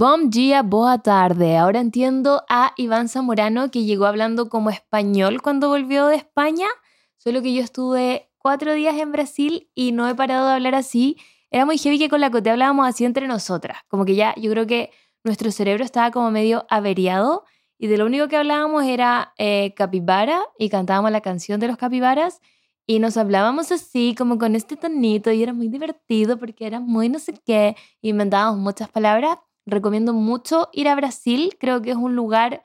Bom dia, boa tarde. Ahora entiendo a Iván Zamorano que llegó hablando como español cuando volvió de España, solo que yo estuve cuatro días en Brasil y no he parado de hablar así. Era muy heavy que con la Cote hablábamos así entre nosotras, como que ya yo creo que nuestro cerebro estaba como medio averiado y de lo único que hablábamos era eh, capibara y cantábamos la canción de los capibaras y nos hablábamos así, como con este tonito, y era muy divertido porque era muy no sé qué, inventábamos muchas palabras. Recomiendo mucho ir a Brasil, creo que es un lugar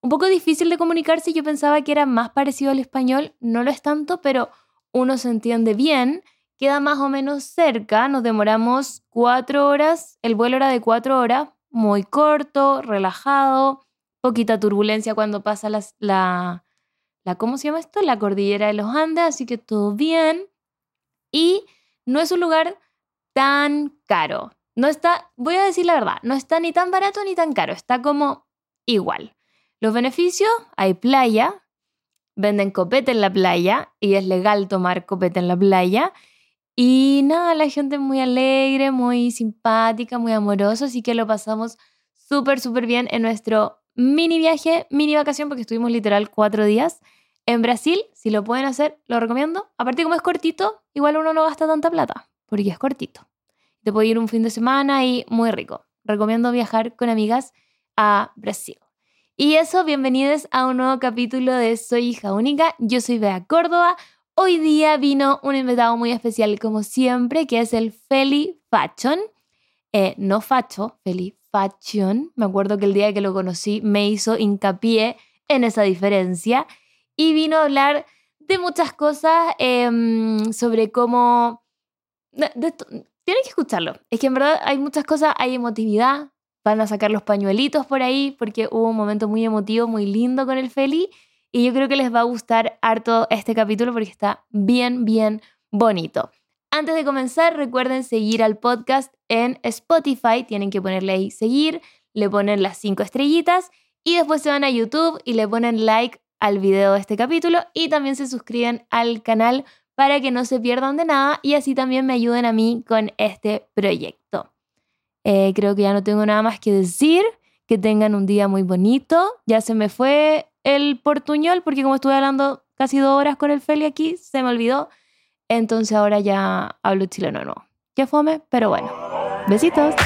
un poco difícil de comunicarse. Yo pensaba que era más parecido al español, no lo es tanto, pero uno se entiende bien, queda más o menos cerca, nos demoramos cuatro horas, el vuelo era de cuatro horas, muy corto, relajado, poquita turbulencia cuando pasa la, la, ¿cómo se llama esto? La cordillera de los Andes, así que todo bien. Y no es un lugar tan caro. No está, voy a decir la verdad, no está ni tan barato ni tan caro, está como igual. Los beneficios, hay playa, venden copete en la playa y es legal tomar copete en la playa. Y nada, la gente es muy alegre, muy simpática, muy amorosa, así que lo pasamos súper, súper bien en nuestro mini viaje, mini vacación, porque estuvimos literal cuatro días en Brasil. Si lo pueden hacer, lo recomiendo. Aparte, como es cortito, igual uno no gasta tanta plata, porque es cortito. Te puede ir un fin de semana y muy rico. Recomiendo viajar con amigas a Brasil. Y eso, bienvenidos a un nuevo capítulo de Soy hija única. Yo soy Bea Córdoba. Hoy día vino un invitado muy especial, como siempre, que es el Feli Fashion. Eh, no Facho, Feli Fashion. Me acuerdo que el día que lo conocí me hizo hincapié en esa diferencia y vino a hablar de muchas cosas em, sobre cómo... tienen que escucharlo. Es que en verdad hay muchas cosas, hay emotividad. Van a sacar los pañuelitos por ahí porque hubo un momento muy emotivo, muy lindo con el Feli. Y yo creo que les va a gustar harto este capítulo porque está bien, bien bonito. Antes de comenzar, recuerden seguir al podcast en Spotify. Tienen que ponerle ahí seguir, le ponen las cinco estrellitas y después se van a YouTube y le ponen like al video de este capítulo y también se suscriben al canal para que no se pierdan de nada y así también me ayuden a mí con este proyecto. Eh, creo que ya no tengo nada más que decir. Que tengan un día muy bonito. Ya se me fue el portuñol porque como estuve hablando casi dos horas con el Feli aquí, se me olvidó. Entonces ahora ya hablo chileno no. Qué fome, pero bueno. Besitos.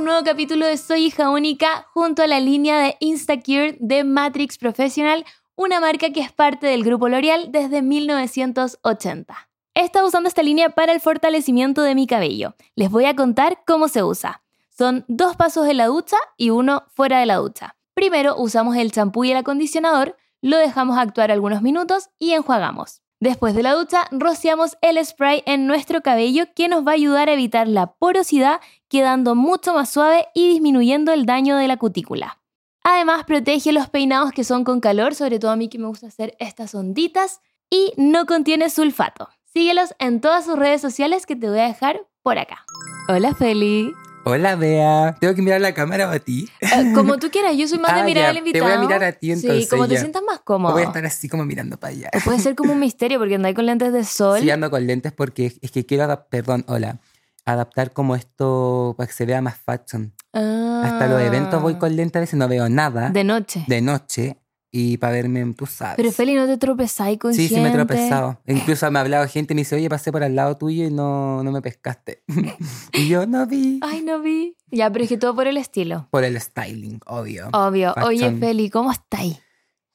Un nuevo capítulo de Soy hija única junto a la línea de Instacure de Matrix Professional, una marca que es parte del grupo L'Oreal desde 1980. He estado usando esta línea para el fortalecimiento de mi cabello. Les voy a contar cómo se usa. Son dos pasos en la ducha y uno fuera de la ducha. Primero usamos el champú y el acondicionador, lo dejamos actuar algunos minutos y enjuagamos. Después de la ducha, rociamos el spray en nuestro cabello que nos va a ayudar a evitar la porosidad, quedando mucho más suave y disminuyendo el daño de la cutícula. Además, protege los peinados que son con calor, sobre todo a mí que me gusta hacer estas onditas, y no contiene sulfato. Síguelos en todas sus redes sociales que te voy a dejar por acá. Hola Feli. Hola, Bea. ¿Tengo que mirar la cámara o a ti? Eh, como tú quieras, yo soy más de Ah, mirar ya, al invitado. Te voy a mirar a ti entonces. Sí, como te ya. sientas más O cómodo. voy a estar así como mirando para allá. O puede ser como un misterio porque andáis con lentes de sol. Sí, ando con lentes porque es que quiero perdón, hola, adaptar como esto para que se vea más fashion. Hasta los eventos voy con lentes, a veces no veo nada Ah. De noche. de noche y para verme, tú sabes. Pero Feli, ¿no te tropezáis con Sí, sí me he gente? tropezado. Incluso me ha hablado gente y me dice, oye, pasé por al lado tuyo y no, no me pescaste. y yo no vi. Ay, no vi. Ya, pero es que todo por el estilo. Por el styling, obvio. Obvio. Oye, Fashion. Feli, ¿cómo estáis?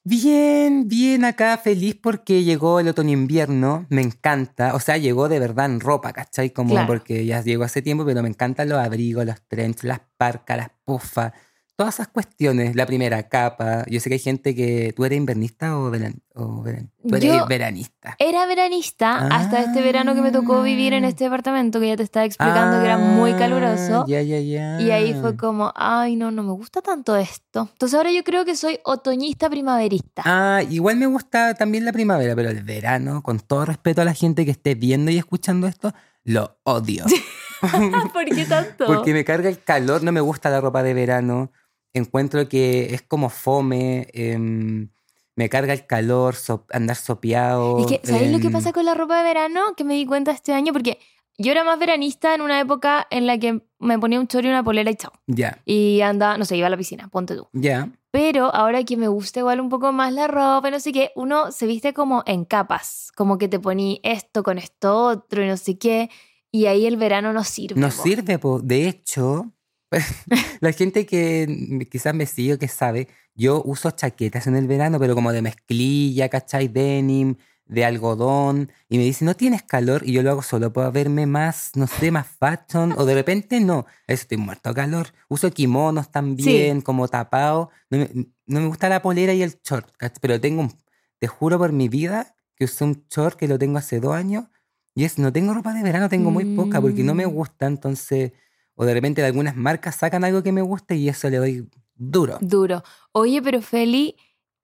Bien, bien acá, feliz porque llegó el otoño-invierno, me encanta, o sea, llegó de verdad en ropa, ¿cachai? Como Claro. porque ya llegó hace tiempo, pero me encantan los abrigos, los trench, las parcas, las pufas, todas esas cuestiones, la primera capa. Yo sé que hay gente que, ¿tú eres invernista o, veran, o veran- Tú eres Yo- veranista. Era veranista hasta este verano que me tocó vivir en este departamento que ya te estaba explicando que era muy Ah, caluroso. Ya, ya, ya. Y ahí fue como, ay, no, no me gusta tanto esto. Entonces ahora yo creo que soy otoñista primaverista. Ah, igual me gusta también la primavera, pero el verano, con todo respeto a la gente que esté viendo y escuchando esto, lo odio. ¿Por qué tanto? Porque me carga el calor, no me gusta la ropa de verano. Encuentro que es como fome. em, me carga el calor, so- andar sopeado. Es que, ¿sabéis lo que em, pasa con la ropa de verano? Que me di cuenta este año, porque yo era más veranista en una época en la que me ponía un chorro y una polera y chao. Ya, Y andaba, no sé, iba a la piscina, ponte tú. ya. Pero ahora que me gusta igual un poco más la ropa, no sé qué, uno se viste como en capas, como que te poní esto con esto otro y no sé qué, y ahí el verano no sirve. No po. sirve, po. de hecho, la gente que quizás me sigue, que sabe, yo uso chaquetas en el verano, pero como de mezclilla, ¿cachai? Denim, de algodón, y me dicen, ¿no tienes calor? Y yo lo hago solo para verme más, no sé, más fashion, o de repente no, eso estoy muerto de calor. Uso kimonos también, como tapado. No me, no me gusta la polera y el short, ¿cachai? pero tengo un, te juro por mi vida que usé un short que lo tengo hace dos años, y es, no tengo ropa de verano, tengo muy poca, porque no me Mm. gusta, entonces, o de repente de algunas marcas sacan algo que me gusta y eso le doy duro. Duro. Oye, pero Feli,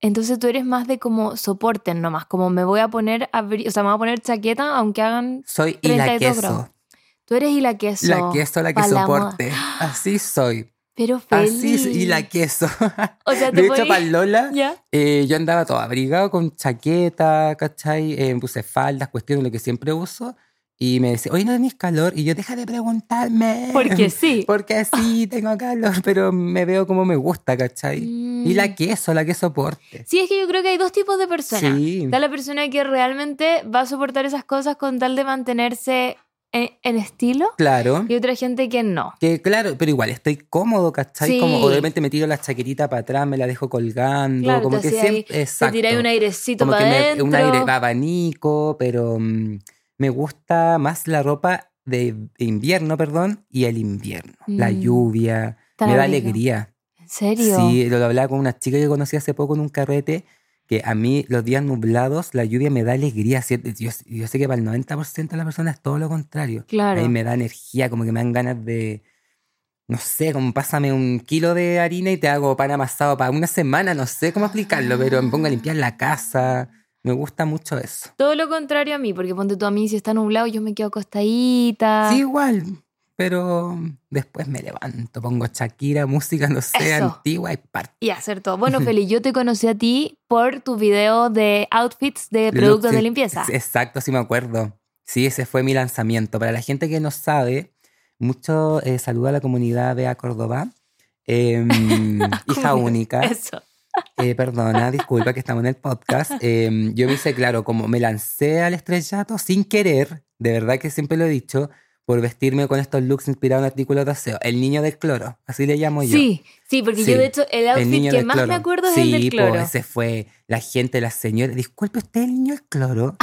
entonces tú eres más de como soporten nomás, como me voy a poner, o sea, me voy a poner chaqueta aunque hagan... Soy y la 32 queso. Tú eres y la queso. La queso, la que la soporte. Así soy. Pero Feli. Así soy, y la queso. O sea, te De hecho, para Lola, ¿Ya? eh, yo andaba todo abrigado con chaqueta, ¿cachai? Eh, puse faldas, cuestiones, lo que siempre uso. Y me decía, oye, no tenés calor. Y yo, deja de preguntarme. Porque sí. Porque sí, tengo calor, pero me veo como me gusta, ¿cachai? Y la Mm. queso, la que soporte. Sí, es que yo creo que hay dos tipos de personas. Sí. Está la persona que realmente va a soportar esas cosas con tal de mantenerse en, en estilo Claro. y otra gente que no. Que claro, pero igual estoy cómodo, ¿cachai? Como, Sí. o de repente me tiro la chaquetita para atrás, me la dejo colgando, Claro, como que hacía ahí- siempre. Te Exacto. tiráis un airecito como que para me, adentro. un aire abanico, pero mm, me gusta más la ropa de invierno, perdón, y el invierno. La Mm. lluvia, me da alegría. ¿En serio? Sí, lo hablaba con una chica que conocí hace poco en un carrete, que a mí los días nublados, la lluvia me da alegría. Yo, yo sé que para el 90% de las personas es todo lo contrario. Claro. A mí me da energía, como que me dan ganas de, no sé, como pásame un kilo de harina y te hago pan amasado para una semana, no sé cómo explicarlo, pero me pongo a limpiar la casa. Me gusta mucho eso. Todo lo contrario a mí, porque ponte tú a mí, si está nublado, yo me quedo acostadita. Sí, igual, pero después me levanto, pongo Shakira, música, no sé, Eso. antigua y parto. Y hacer todo. Bueno, Feli, yo te conocí a ti por tu video de outfits de productos Look, de limpieza. Exacto, sí me acuerdo. Sí, ese fue mi lanzamiento. Para la gente que no sabe, mucho eh, saludo a la comunidad Bea Córdoba. Em, hija única. Eso. Eh, perdona, disculpa que estamos en el podcast. Em, yo me hice claro, como me lancé al estrellato sin querer, de verdad que siempre lo he dicho, por vestirme con estos looks inspirados en artículos de aseo. El niño del cloro, así le llamo yo. Sí, sí, porque Sí, yo de hecho el outfit que más cloro. me acuerdo es sí, el del po, cloro. ese fue la gente, la señora. Disculpe, ¿usted es el niño del cloro?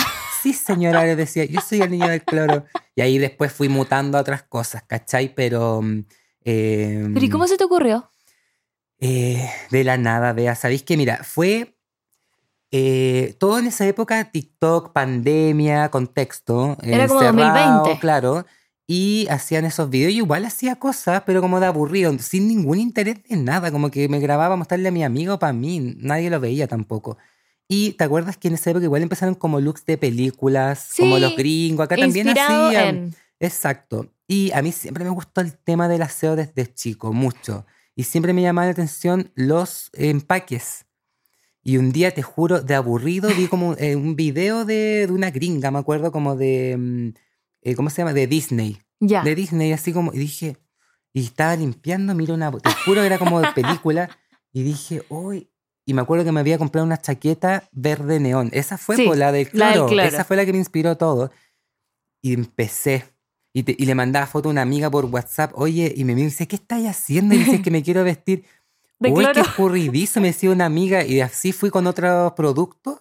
Sí, señora, le decía, yo soy el niño del cloro. Y ahí después fui mutando a otras cosas, ¿cachai? Pero. mm, eh, Pero ¿y cómo se te ocurrió? Eh, de la nada, vea. ¿Sabéis que Mira, fue. eh, todo en esa época, TikTok, pandemia, contexto. Era como encerrado, 2020. Claro. Y hacían esos videos. Yo igual hacía cosas, pero como de aburrido, sin ningún interés de nada. Como que me grababa mostrarle a mi amigo para mí. Nadie lo veía tampoco. Y te acuerdas que en esa época igual empezaron como looks de películas, como los gringos. Acá también hacían. en... Exacto. Y a mí siempre me gustó el tema del aseo desde chico, mucho. Y siempre me llamaba la atención los empaques. Y un día, te juro, de aburrido, vi como eh, un video de, de una gringa, me acuerdo, como de. mm, eh, ¿Cómo se llama? De Disney. Ya. De Disney, así como. Y dije. Y estaba limpiando, miro una. Te juro era como de película. Y dije, uy. Y me acuerdo que me había comprado una chaqueta verde neón. Esa fue Sí, por la del cloro. Esa fue la que me inspiró todo. Y empecé. Y, te- y le mandaba foto a una amiga por WhatsApp. Oye, y me dice, ¿qué estás haciendo? Y dice que me quiero vestir. De Uy, qué escurridizo, me decía una amiga. Y así fui con otros productos.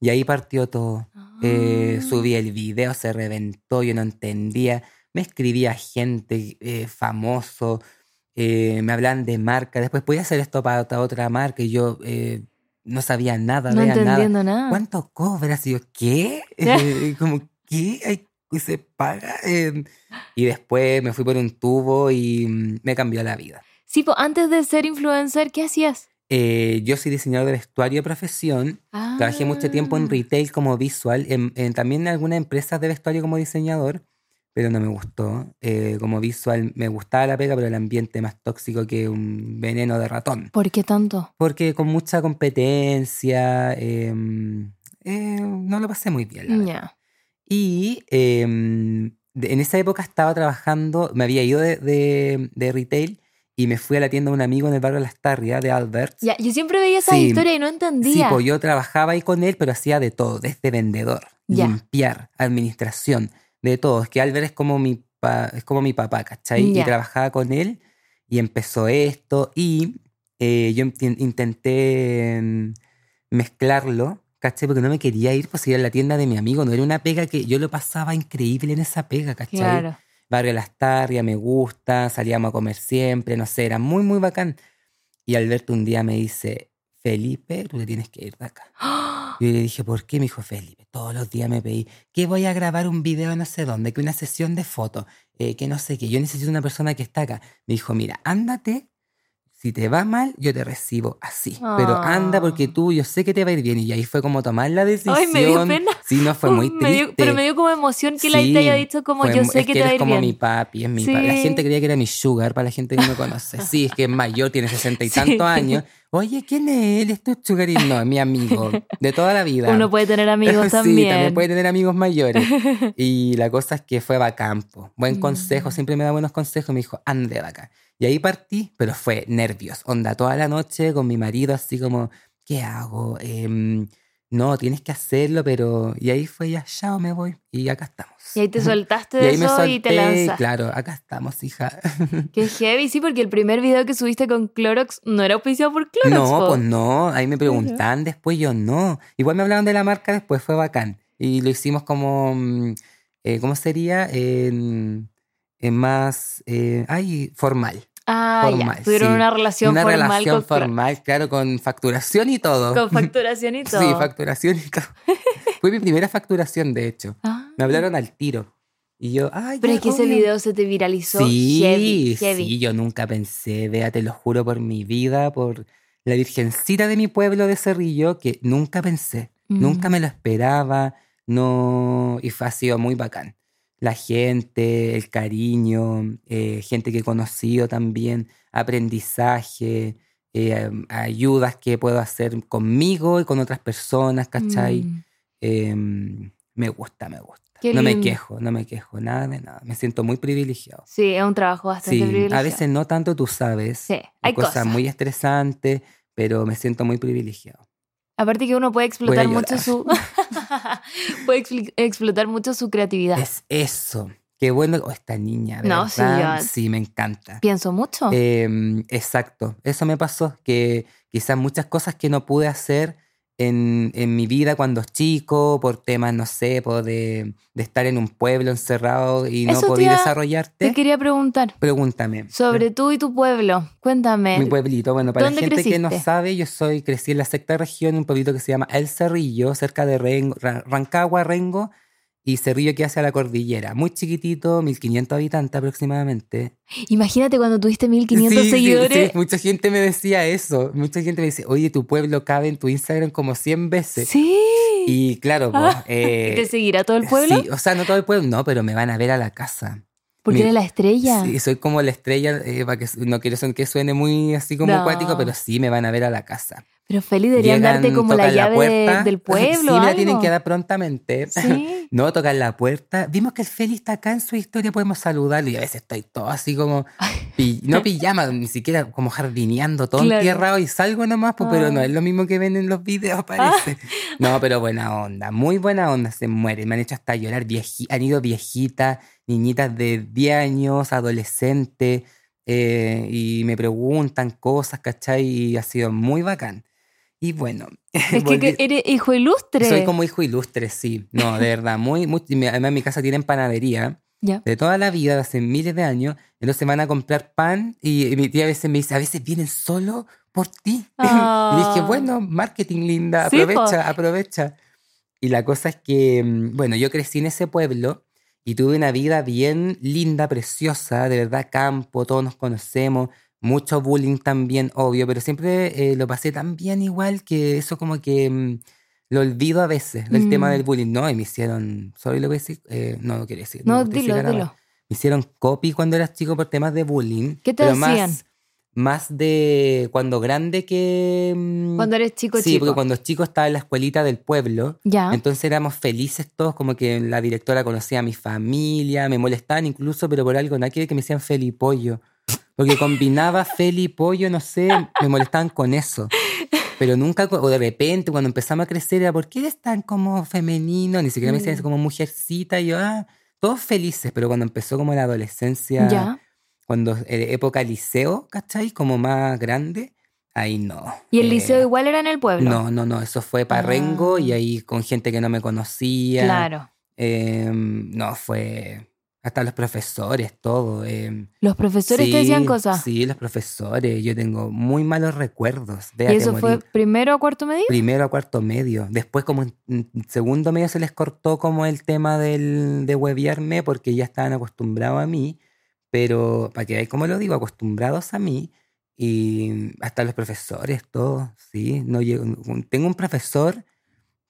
Y ahí partió todo. Eh, Ah. subí el video, se reventó, yo no entendía. Me escribía gente eh, famoso, eh, me hablan de marca. Después, ¿podía hacer esto para otra, otra marca? Y yo eh, no sabía nada, No veía nada. entendiendo nada. ¿Cuánto cobras? Y yo, ¿qué? Como, ¿qué? Ay, ¿Se paga? Eh, y después me fui por un tubo y mm, me cambió la vida. Sí, pues antes de ser influencer, ¿qué hacías? Eh, yo soy diseñador de vestuario de profesión. Trabajé mucho tiempo en Ah. retail como visual, en, en- también en algunas empresas de vestuario como diseñador, pero no me gustó. Eh, como visual me gustaba la pega, pero el ambiente más tóxico que un veneno de ratón. ¿Por qué tanto? Porque con mucha competencia, em, eh, no lo pasé muy bien. la verdad. Y em, de- en esa época estaba trabajando, me había ido de, de- de retail y me fui a la tienda de un amigo en el barrio Las Tarrias, de Alberts. Ya, yo siempre veía esa Sí. historia y no Sí, entendía. pues yo trabajaba ahí con él, pero hacía de todo, desde vendedor, Ya. limpiar, administración, de todo. Es que Albert es como mi, pa- es como mi papá, ¿cachai? Ya. Y trabajaba con él y empezó esto y eh, yo inten- intenté mm, mezclarlo, ¿cachai? Porque no me quería ir, pues ir a la tienda de mi amigo. No era una pega que yo lo pasaba increíble en esa pega, ¿cachai? Claro. Barrio Las Tarrias, me gusta, salíamos a comer siempre, no sé, era muy, muy bacán. Y Alberto un día me dice, Felipe, tú te tienes que ir de acá. Yo le dije, ¿por qué? Me dijo, Felipe, todos los días me pedí que voy a grabar un video no sé dónde, que una sesión de fotos, eh, que no sé qué, yo necesito una persona que está acá. Me dijo, mira, ándate, si te va mal, yo te recibo así. Pero anda porque Ah. tú, yo sé que te va a ir bien. Y ahí fue como tomar la decisión. Ay, me dio pena. Sí, no, fue muy Me triste. dio- pero me dio como emoción que la te haya dicho como fue yo sé es que, que te va a ir como bien. mi papi, es mi papi. La gente creía que era mi sugar, para la gente que no me conoce. Sí, es que es mayor, tiene sesenta y Sí. tantos años. Oye, ¿quién es él? ¿Es tu sugar? No, es mi amigo, de toda la vida. Uno puede tener amigos sí, también. también puede tener amigos mayores. Y la cosa es que fue bacán, po. Buen consejo, Mm. siempre me da buenos consejos. Me dijo, ande de acá. Y ahí partí, pero fue nervios. Onda, toda la noche con mi marido, así como, ¿qué hago? Em, no, tienes que hacerlo, pero. Y ahí fue ya, chao, me voy. Y acá estamos. Y ahí te soltaste Y de me eso solté, y te lanzaste. claro, acá estamos, hija. Qué heavy, sí, porque el primer video que subiste con Clorox no era auspiciado por Clorox. No, pues no, ahí me preguntan después, yo no. Igual me hablaron de la marca después, fue bacán. Y lo hicimos como, mm, eh, ¿cómo sería? En, en más, eh, ay, formal. Ah, formal, ya. Tuvieron sí. una relación Una formal relación con, Clorox. formal, claro, con facturación y todo. con facturación y todo. Sí, facturación y todo. Fue mi primera facturación, de hecho. Ah. Me hablaron al tiro. Y yo, ay, Pero ya, es que ese video se te viralizó Sí, heavy, heavy. sí, yo nunca pensé, vea, te lo juro por mi vida, por la virgencita de mi pueblo de Cerrillo, que nunca pensé, nunca me lo esperaba, no, y fue, ha sido muy bacán. La gente, el cariño, eh, gente que he conocido también, aprendizaje, eh, ayudas que puedo hacer conmigo y con otras personas, ¿cachai? Mm. Em, me gusta, me gusta. Qué no me quejo, no me quejo, nada de nada. Me siento muy privilegiado. Sí, es un trabajo bastante Sí, a veces no tanto, tú sabes. Sí, hay cosas cosas. muy estresantes, pero me siento muy privilegiado. Aparte que uno puede explotar mucho su puede explotar mucho su creatividad. Es eso. Qué bueno. Oh, esta niña, No, sí, yo- sí, me encanta. Pienso mucho. Em, exacto, eso me pasó, que quizás muchas cosas que no pude hacer en, en mi vida cuando chico, por temas, no sé, por de, de estar en un pueblo encerrado y no Eso poder desarrollarte. Te quería preguntar Pregúntame. sobre tú y tu pueblo. Cuéntame. Mi pueblito, bueno, para la ¿Dónde gente que no sabe, yo soy, crecí en la sexta región, un pueblito que se llama El Cerrillo, cerca de Rengo, Ra- Rancagua, Rengo, y Cerrillo que hace a la cordillera. Muy chiquitito, 1500 habitantes aproximadamente. Imagínate cuando tuviste 1500 Sí, seguidores. sí, mucha gente me decía eso. Mucha gente me dice, oye, tu pueblo cabe en tu Instagram como 100 veces. Sí. Y claro, pues, Ah, eh, ¿Y te seguirá todo el pueblo? Sí, o sea, no todo el pueblo, no, pero me van a ver a la casa. Porque eres la estrella. Sí, soy como la estrella, eh, para que no quiero que suene muy así como No. acuático, pero sí me van a ver a la casa. Pero Feli deberían Llegan, darte como la llave de- puerta. del pueblo. Sí, me la algo. tienen que dar prontamente. Sí. No, tocan la puerta. Vimos que el Feli está acá en su historia, podemos saludarlo. Y a veces estoy todo así como, no pijama, ni siquiera como jardineando, todo Claro. entierrado y salgo nomás, pues, pero no Ah. es lo mismo que ven en los videos, parece. No, pero buena onda, muy buena onda, se mueren. Me han hecho hasta llorar, vieji- han ido viejitas, niñitas de 10 años, adolescentes, eh, y me preguntan cosas, ¿cachai? Y ha sido muy bacán. Y bueno, Es que, eres hijo ilustre. soy como hijo ilustre, sí. No, de verdad, muy, muy. Además, mi casa tienen panadería Ya. de toda la vida, de hace miles de años. Entonces van a comprar pan y, y mi tía a veces me dice, a veces vienen solo por ti. Ah. y dije, bueno, marketing linda, Sí, aprovecha, aprovecha. Y la cosa es que, mm, bueno, yo crecí en ese pueblo y tuve una vida bien linda, preciosa, de verdad, campo, todos nos conocemos, mucho bullying también, obvio, pero siempre eh, lo pasé tan bien igual que eso como que mm, lo olvido a veces, el tema Mm. del bullying. No, y me hicieron, sorry lo voy a decir, eh, no lo quiero decir. No, quiero dilo, dilo. Me hicieron copy cuando eras chico por temas de bullying. ¿Qué te pero decían? Más, más de cuando grande que... mm, Cuando eres chico, Sí, chico. porque cuando chico estaba en la escuelita del pueblo, Ya. entonces éramos felices todos, como que la directora conocía a mi familia, me molestaban incluso, pero por algo, nada que ver que me decían Felipollo. Porque combinaba Felipollo, no sé, me molestaban con eso. Pero nunca, o de repente, cuando empezamos a crecer, era, ¿por qué eres tan como femenino? Ni siquiera me decían Mm. como mujercita, y yo, ah, todos felices, pero cuando empezó como la adolescencia, Ya. cuando eh, época liceo, ¿cachai? Como más grande, ahí no. Y el Eh, liceo igual era en el pueblo. no, no, no, eso fue Parrengo Ah. y ahí con gente que no me conocía. Claro. Em, no, fue hasta los profesores, todo. em, Los profesores te decían sí, cosas. Sí, los profesores. Yo tengo muy malos recuerdos. ¿Y Véate eso fue primero o cuarto medio? Primero a cuarto medio. Después, como en segundo medio, se les cortó como el tema del, de hueviarme porque ya estaban acostumbrados a mí. Pero, para que veáis cómo lo digo, acostumbrados a mí. Y hasta los profesores, todos, sí. No llego- tengo un profesor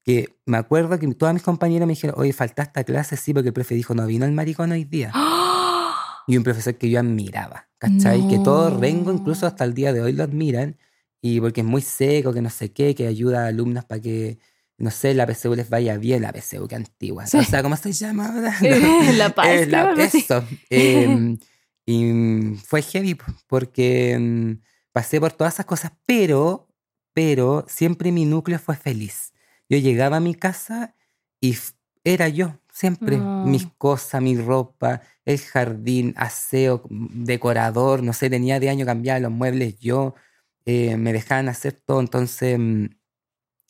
que me acuerdo que todas mis compañeros me dijeron, oye, faltaste a clase, sí, porque el profe dijo, no vino el maricón hoy día. Y un profesor que yo admiraba, ¿cachai? Que todo Rengo, incluso No. hasta el día de hoy, lo admiran. Y porque es muy seco, que no sé qué, que ayuda a alumnos para que, no sé, la PSU les vaya bien, la PSU, que antigua. Sí. O sea, ¿cómo se llama ahora? La Paz, Eh, la- eso. Em, y fue heavy po, porque mm, pasé por todas esas cosas, pero, pero siempre mi núcleo fue feliz. Yo llegaba a mi casa y era yo, siempre. Mis cosas, mi ropa, el jardín, aseo, mm, decorador, no sé, tenía de año cambiar los muebles yo, eh, me dejaban hacer todo, entonces mm,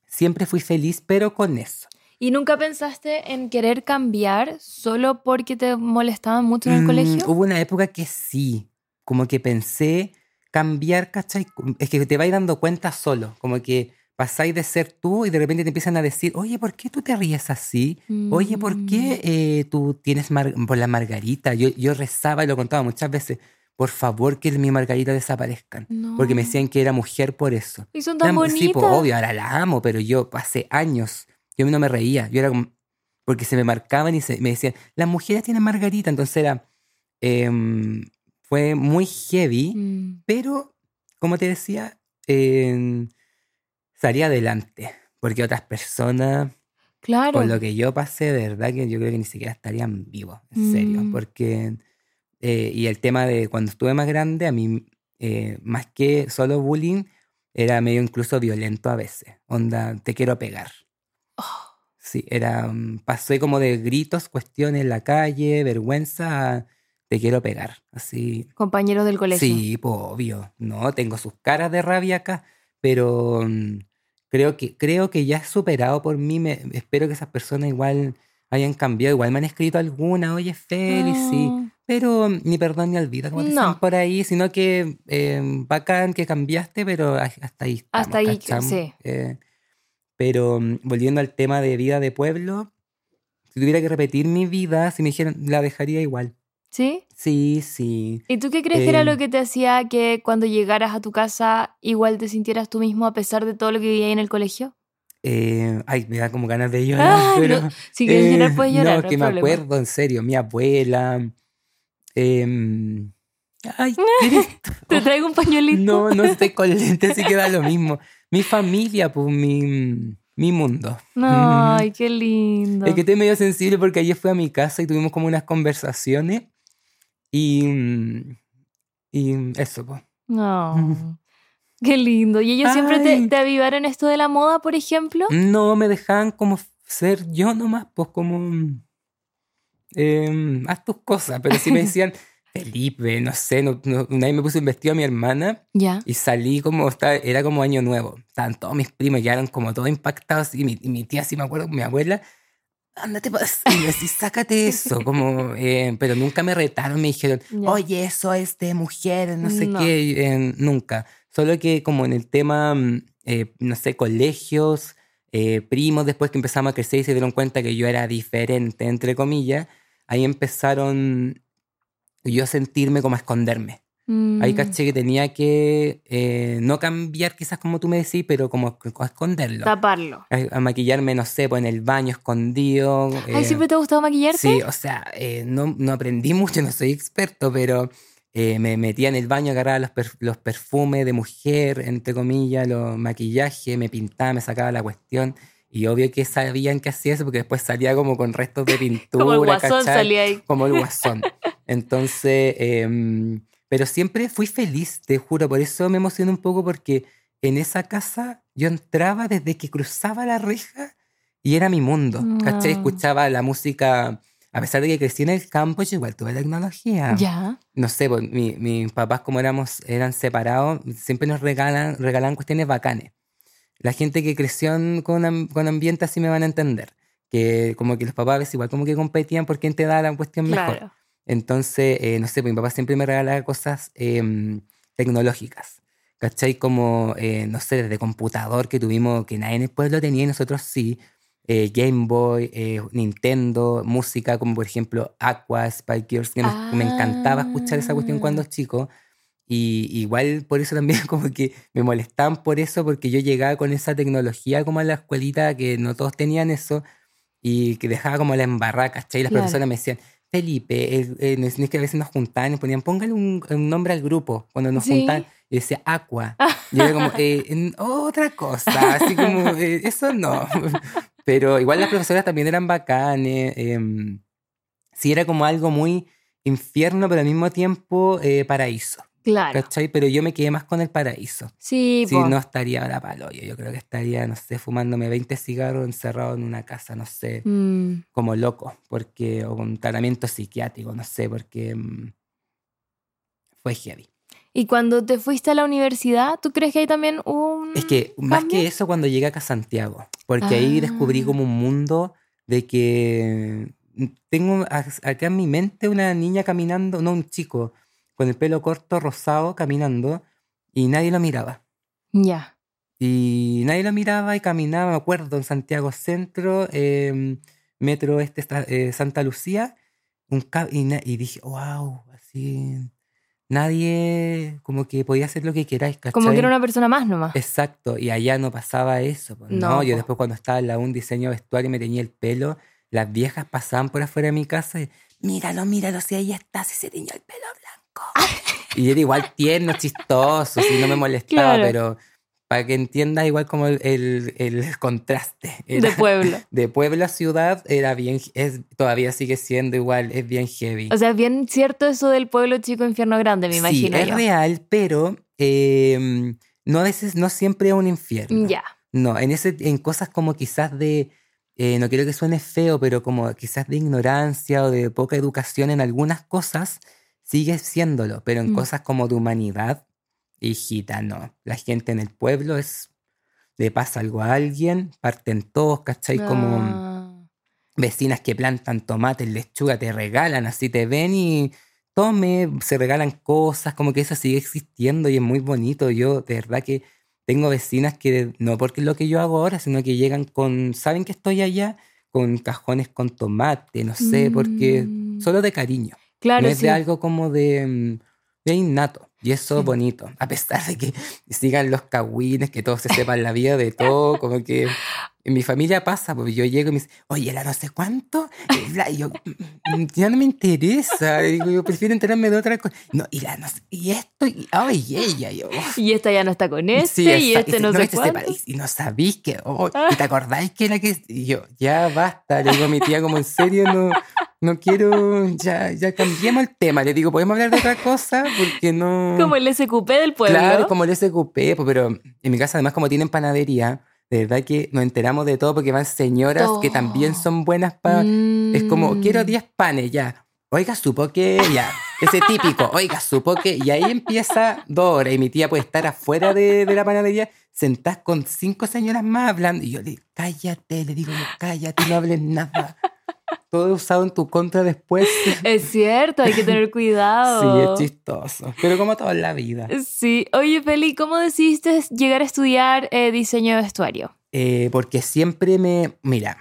siempre fui feliz, pero con eso. ¿Y nunca pensaste en querer cambiar solo porque te molestaban mucho en el Mm, colegio? Hubo una época que sí, como que pensé cambiar, ¿cachai? Es que te vais dando cuenta solo, como que pasáis de ser tú y de repente te empiezan a decir, oye, ¿por qué tú te ríes así? Oye, ¿por qué eh, tú tienes mar- por la margarita? Yo, yo rezaba y lo contaba muchas veces, por favor que mi margarita desaparezcan. Porque me decían que era mujer por eso. Y son tan Eran- bonitas. Sí, pues obvio, ahora la amo, pero yo pasé años, yo no me reía, yo era como, porque se me marcaban y se, me decían, las mujeres tienen margarita, entonces era, em, fue muy heavy, Mm. pero como te decía, em, salí adelante, porque otras personas, Claro. con lo que yo pasé, de verdad que yo creo que ni siquiera estarían vivos, en serio, Mm. porque, eh, y el tema de cuando estuve más grande, a mí, eh, más que solo bullying, era medio incluso violento a veces, onda, te quiero pegar. Oh, Sí, era, mm, pasé como de gritos, cuestiones en la calle, vergüenza, a te quiero pegar, así. compañeros del colegio. Sí, pues obvio, no, tengo sus caras de rabia acá, pero mm, creo que, creo que ya es superado por mí, me, espero que esas personas igual hayan cambiado, igual me han escrito alguna, oye, Félix, sí, Ah, pero mm, ni perdón ni olvido, como dicen No. por ahí, sino que eh, bacán que cambiaste, pero hasta ahí estamos, Hasta ahí, sí. Eh, pero mm, volviendo al tema de vida de pueblo, si tuviera que repetir mi vida, si me dijeran, la dejaría igual. ¿Sí? Sí, sí. ¿Y tú qué crees que era Em. lo que te hacía que cuando llegaras a tu casa igual te sintieras tú mismo a pesar de todo lo que vivías en el colegio? Eh, ay, me da como ganas de llorar, Ah, pero... no, Si quieres llorar, eh, puedes llorar. No, no que me problema. acuerdo, en serio, mi abuela... em, ay. Te traigo un pañuelito. No, no estoy con lentes, así que da lo mismo. Mi familia, pues mi, mi mundo. Ay, qué lindo. Es que estoy medio sensible porque ayer fui a mi casa y tuvimos como unas conversaciones y, mm, y eso, pues. No. Qué lindo. ¿Y ellos siempre te, te avivaron esto de la moda, por ejemplo? No, me dejaban como ser yo nomás, pues como... mm, em, haz tus cosas, pero si me decían, Felipe, no sé, no, no- una vez me puse un vestido a mi hermana Ya. y salí como, estaba- era como año nuevo. Estaban todos mis primos, quedaron como todos impactados y mi, y mi tía, sí me acuerdo, mi abuela, ándate, pas-", y sácate eso, como, eh, pero nunca me retaron, me dijeron, oye, eso es de mujeres, no sé No. qué, eh, nunca. Solo que como en el tema, mm, eh, no sé, colegios, primos, después que empezamos a crecer y se dieron cuenta que yo era diferente, entre comillas, ahí empezaron yo a sentirme como a esconderme. Ahí Mm, caché que tenía que eh, no cambiar quizás como tú me decís, pero como esconderlo. Taparlo. A, a maquillarme, no sé, pues en el baño escondido. Ay, eh, ¿siempre te ha gustado maquillarte? Sí, o sea, eh, no, no aprendí mucho, no soy experto, pero eh, me metía en el baño, agarraba los, per- los perfumes de mujer, entre comillas, los maquillajes, me pintaba, me sacaba la cuestión. Y obvio que sabían que hacía eso porque después salía como con restos de pintura. Como el guasón ¿cachai? salía ahí. Como el guasón. Entonces, em, pero siempre fui feliz, te juro. Por eso me emocioné un poco porque en esa casa yo entraba desde que cruzaba la reja y era mi mundo. ¿Cachai? Ah. Escuchaba la música. A pesar de que crecí en el campo, yo igual tuve tecnología. Ya. No sé, pues, mi- mis papás como éramos, eran separados, siempre nos regalan, regalan cuestiones bacanes. La gente que creció en- con, con ambiente así me van a entender. Que como que los papás igual como que competían por quién te da la cuestión mejor. Claro. Entonces, eh, no sé, pues mi papá siempre me regalaba cosas em, tecnológicas. ¿Cachai? Como, eh, no sé, desde computador que tuvimos, que nadie en el pueblo tenía y nosotros sí. eh, Game Boy, eh, Nintendo, música como por ejemplo Aqua, Spike Girls, que nos- me encantaba escuchar esa cuestión cuando Ah. chico. Y igual por eso también como que me molestaban por eso, porque yo llegaba con esa tecnología como a la escuelita, que no todos tenían eso, y que dejaba como la embarrada, ¿cachai? Y las Claro. profesoras me decían, Felipe, el- eh, es que a veces nos juntaban y ponían, póngale un, un nombre al grupo cuando nos Sí. juntaban. Y decía Aqua. Y era como, eh, en- otra cosa, así como, eh, eso no. Pero igual las profesoras también eran bacanes. em, sí, era como algo muy infierno, pero al mismo tiempo eh, paraíso. Claro. ¿Cachai? Pero yo me quedé más con el paraíso. Sí, Si po. no estaría ahora palo. Yo, yo creo que estaría, no sé, fumándome 20 cigarros encerrado en una casa, no sé, Mm, como loco, porque, o con tratamiento psiquiátrico, no sé, porque mm, fue heavy. Y cuando te fuiste a la universidad, ¿tú crees que hay también un... Es que más que eso cuando llegué acá a Santiago, porque ahí descubrí Ah. como un mundo de que mm, tengo acá en mi mente una niña caminando, no un chico, con el pelo corto, rosado, caminando, y nadie lo miraba. Ya. Y nadie lo miraba y caminaba, me acuerdo, en Santiago Centro, em, Metro este, eh, Santa Lucía, un y, y dije, wow, así, nadie como que podía hacer lo que queráis, ¿cachai? Como que era una persona más nomás. Exacto, y allá no pasaba eso. pues, No, no, yo después cuando estaba en la un diseño vestuario y me tenía el pelo, las viejas pasaban por afuera de mi casa y, míralo, míralo, si ahí está, si se teñió el pelo blanco. Y era igual tierno, chistoso, si no me molestaba, Claro. pero para que entiendas igual como el, el- el contraste. De Era- pueblo. de pueblo a ciudad era bien, es, todavía sigue siendo igual, es bien heavy. O sea, es bien cierto eso del pueblo chico infierno grande, me sí, imagino es yo. real, pero eh, no a veces, no siempre es un infierno. Ya. No, en, ese, en cosas como quizás de, eh, no quiero que suene feo, pero como quizás de ignorancia o de poca educación en algunas cosas, sigue siéndolo, pero en Mm. cosas como de humanidad, hijita, no. La gente en el pueblo es, le pasa algo a alguien, parten todos, ¿cachai? Como Ah. vecinas que plantan tomates, lechuga, te regalan, así te ven y tome, se regalan cosas, como que eso sigue existiendo y es muy bonito. Yo, de verdad que tengo vecinas que, no porque es lo que yo hago ahora, sino que llegan con, saben que estoy allá, con cajones con tomate, no sé, porque Mm. solo de cariño. Claro, no es sí. de algo como de, mm, de innato. Y eso es bonito. A pesar de que sigan los cagüines, que todos se sepan la vida de todo, como que en mi familia pasa, porque yo llego y me dice, oye, la no sé cuánto, y bla, y yo, "Mm, mm, ya no me interesa, y digo, yo prefiero enterarme de otra cosa. No, y la no sé, y esto, y, ay, y ella, y yo, "Uf". Y esta ya no está con este, Sí, y este dice, no, sé este cuánto. parece, y no sabéis que, oh, ¿y te acordáis que era que, y yo, ya basta, le digo a mi tía como en serio, no, no quiero, ya, ya cambiemos el tema, le digo, ¿podemos hablar de otra cosa? Porque no... Como el SQP del pueblo. Claro, como el SQP, pues, pero en mi casa además como tienen panadería, de verdad que nos enteramos de todo porque van señoras que también Oh. son buenas para... Es como, Mm. quiero 10 panes, ya. Oiga, supo que, ya. Ese típico, oiga, supo que... Y ahí empieza dos horas y mi tía puede estar afuera de, de la panadería sentada con cinco señoras más hablando. Y yo le digo, cállate, le digo, cállate, no hables nada. Todo usado en tu contra después. Es cierto, hay que tener Sí, cuidado. es chistoso. Pero como todo en la vida. Sí. Oye, Feli, ¿cómo decidiste llegar a estudiar eh, diseño de vestuario? Eh, porque siempre me. Mira,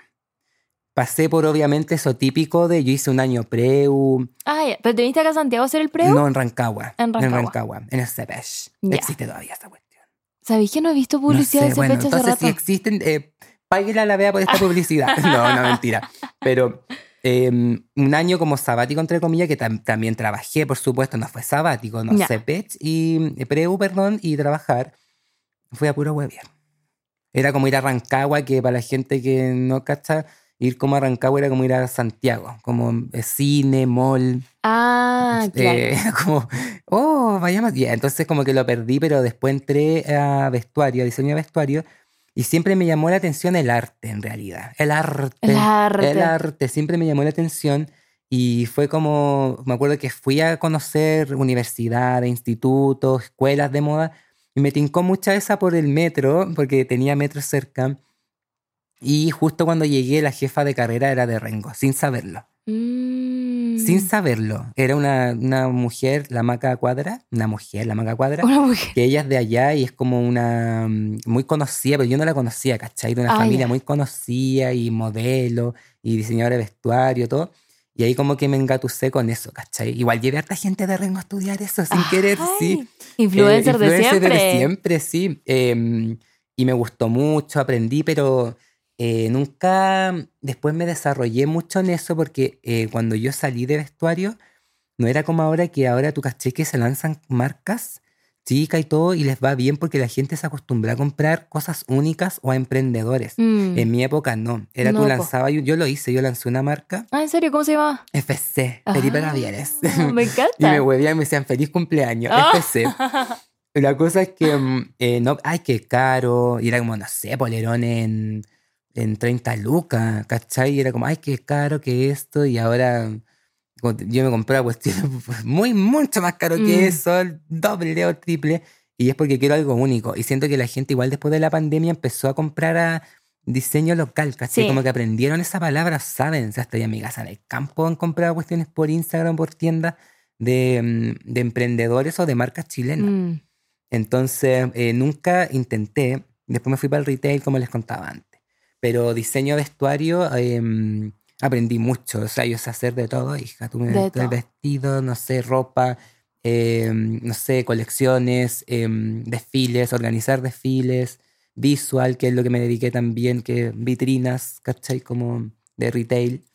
pasé por obviamente eso típico de yo hice un año preu. Ah, ya. ¿Pero te viniste acá a Santiago a hacer el preu? No, en Rancagua. En Rancagua. En Rancagua, en el CEPESH. Existe todavía esta cuestión. ¿Sabéis que no he visto No publicidad sé, de ese bueno, hace entonces rato? si existen, eh, páguela la vea por esta publicidad. No, no, mentira. Pero eh, un año como sabático, entre comillas, que tam- también trabajé, por supuesto, no fue sabático, no Ya. CEPECH y eh, preu, perdón, y trabajar. Fui a puro hueviar. Era como ir a Rancagua, que para la gente que no cacha, ir como a Rancagua era como ir a Santiago, como eh, cine, mall. Ah, claro. Eh, como, oh, vayamos. Ya, entonces como que lo perdí, pero después entré a vestuario, a diseño de vestuario, y siempre me llamó la atención el arte, en realidad. El arte. El arte. El arte, siempre me llamó la atención. Y fue como, me acuerdo que fui a conocer universidades, institutos, escuelas de moda, y me tincó mucha esa por el metro, porque tenía metro cerca. Y justo cuando llegué, la jefa de carrera era de Rengo, sin saberlo. Mm. Sin saberlo. Era una, una mujer, la maca cuadra, una mujer, la maca cuadra, Una mujer. que ella es de allá y es como una mm, muy conocida, pero yo no la conocía, ¿cachai? De una Ah, familia muy conocida y modelo y diseñadora de vestuario, todo. Y ahí como que me engatusé con eso, ¿cachai? Igual llevé a harta gente de Rengo a estudiar eso, sin querer, sí. Influencer Eh, de influencer siempre. de siempre, sí. Eh, y me gustó mucho, aprendí, pero eh, nunca después me desarrollé mucho en eso porque eh, cuando yo salí de vestuario, no era como ahora que ahora tú caché que se lanzan marcas chicas y todo y les va bien porque la gente se acostumbra a comprar cosas únicas o a emprendedores. Mm. En mi época no, era No, tú lanzabas, yo, yo lo hice, yo lancé una marca, Ah, ¿en serio? ¿Cómo se llama? FC, Ah, Felipe Gavieres. Me encanta. Y me huevían y me decían feliz cumpleaños, Ah. FC. La cosa es que, mm, eh, no, ay, qué caro. Y era como, no sé, polerón en, en 30 lucas, ¿cachai? Y era como, ay, qué caro que esto. Y ahora yo me compré la cuestión muy, mucho más caro Mm. que eso, el doble o triple. Y es porque quiero algo único. Y siento que la gente, igual después de la pandemia, empezó a comprar a diseño local, ¿cachai? Sí. Como que aprendieron esa palabra, saben. O sea, hasta ya en mi casa en el campo han comprado cuestiones por Instagram, por tiendas de, mm, de emprendedores o de marcas chilenas. Mm. Entonces, eh, nunca intenté. Después me fui para el retail, como les contaba antes. Pero diseño de vestuario, em, aprendí mucho. O sea, yo sé hacer de todo, hija. Tú me De todo. vestido, no sé, ropa, em, no sé, colecciones, em, desfiles, organizar desfiles, visual, que es lo que me dediqué también, que vitrinas, ¿cachai? Como de retail.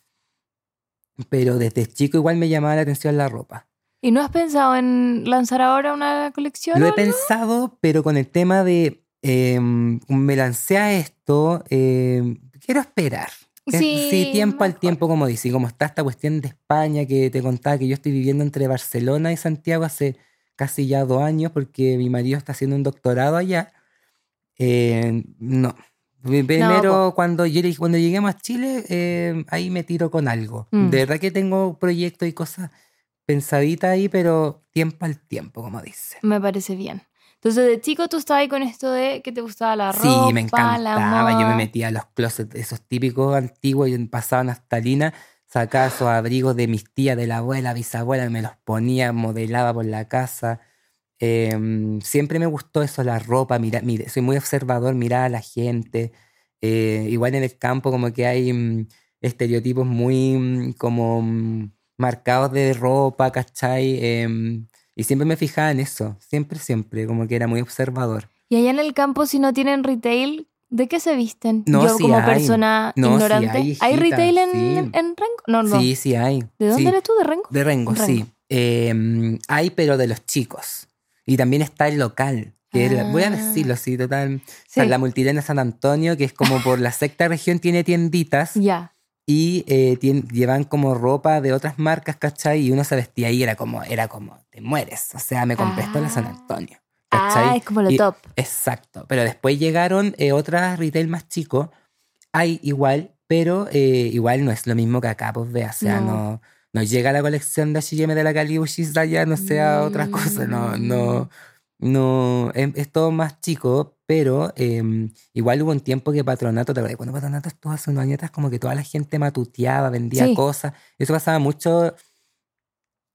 Pero desde chico igual me llamaba la atención la ropa. ¿Y no has pensado en lanzar ahora una colección? Lo he pensado, pero con el tema de em, me lancé a esto, em, quiero esperar. Sí, tiempo al tiempo, como dice, y como está esta cuestión de España que te contaba que yo estoy viviendo entre Barcelona y Santiago hace casi ya dos años porque mi marido está haciendo un doctorado allá. Eh, no. Primero, cuando, yo, cuando lleguemos a Chile, eh, ahí me tiro con algo. Mm. De verdad que tengo proyectos y cosas pensaditas ahí, pero tiempo al tiempo, como dice. Me parece bien. Entonces, de chico tú estabas ahí con esto de que te gustaba la ropa, Sí, me la encantaba. Yo me metía a los closets, esos típicos antiguos, y pasaba naftalina, sacaba esos abrigos de mis tías, de la abuela, bisabuela, me los ponía, modelaba por la casa. Em, siempre me gustó eso, la ropa, mira, mire, soy muy observador, mirar a la gente. Eh, igual en el campo como que hay mm, estereotipos muy mm, como mm, marcados de ropa, ¿cachai? Em, y siempre me fijaba en eso, siempre, siempre, como que era muy observador. Y allá en el campo, si no tienen retail, ¿de qué se visten? No, Yo sí como hay. persona No, sí ignorante. hay, hijita, retail en, sí. en Rengo? No, no. Sí, sí hay. ¿De dónde sí. eres tú? ¿De Rengo? De Rengo, Rengo. sí. Eh, hay, pero de los chicos. Y también está el local. Que es la- voy a Ah. decirlo así, total. Sí. sea, la multilena San Antonio, que es como por la sexta región, tiene tienditas Ya. y eh, llevan como ropa de otras marcas, ¿cachai? Y uno se vestía ahí, era como, era como, te mueres. O sea, me compré esto en la San Ah. Antonio. Ah, ¿cachai? es como lo Y- top. Exacto. Pero después llegaron eh, otras retail más chicos. Hay igual, pero eh, igual no es lo mismo que acá, pues vea. O sea, No. no, no llega la colección de H&M de la Calibushis de allá, no sea otra cosa. No, no, no. Es, es todo más chico, pero eh, igual hubo un tiempo que Patronato, ¿te acuerdas? Cuando Patronato estuvo hace unos años como que toda la gente matuteaba, vendía Sí. cosas. Eso pasaba mucho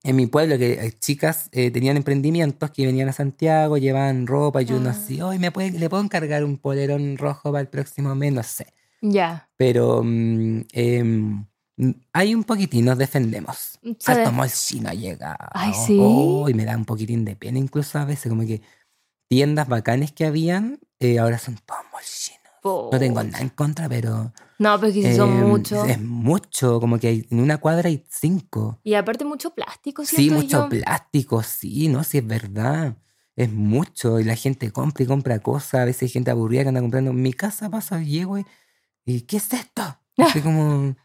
en mi pueblo, que eh, chicas eh, tenían emprendimientos que venían a Santiago, llevaban ropa y uno Ah. así, hoy me puede, le puedo encargar un polerón rojo para el próximo mes, no sé. Ya. Pero mm, em, mm, hay un poquitín, nos defendemos. De- mall chino ha llegado. Ay, ¿sí? Oh, y me da un poquitín de pena incluso a veces, como que tiendas bacanes que habían, eh, ahora son todos chinos. No tengo nada en contra, pero... No, pero es que sí son em, muchos. Es mucho, como que hay- en una cuadra hay cinco. Y aparte mucho plástico, Sí, siento mucho yo. plástico, sí, no, sí es verdad. Es mucho y la gente compra y compra cosas. A veces hay gente aburrida que anda comprando. En mi casa pasa, llego y, y ¿qué es esto? Así como,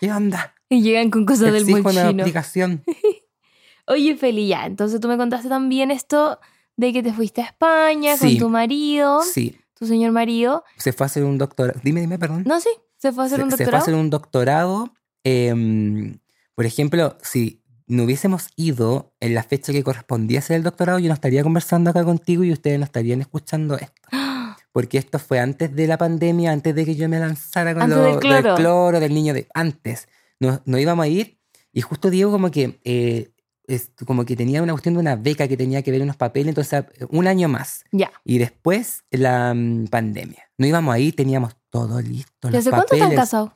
¿qué onda? Y llegan con cosas del mall una chino. aplicación. Oye, Feli, ya, entonces tú me contaste también esto de que te fuiste a España Sí. con tu marido, Sí, tu señor marido. se fue a hacer un doctorado. Dime, dime, perdón. No, sí, se fue a hacer se, un se fue a doctorado. hacer un doctorado. em, por ejemplo, si no hubiésemos ido en la fecha que correspondía hacer el doctorado, yo no estaría conversando acá contigo y ustedes no estarían escuchando esto. Porque esto fue antes de la pandemia, antes de que yo me lanzara con lo del cloro. cloro, del niño de antes. No, no íbamos a ir y justo Diego como que eh, es- como que tenía una cuestión de una beca que tenía que ver unos papeles, entonces un año más. Ya. Y después la mm, pandemia. No íbamos a ir, teníamos todo listo. ¿Y hace cuánto están casados?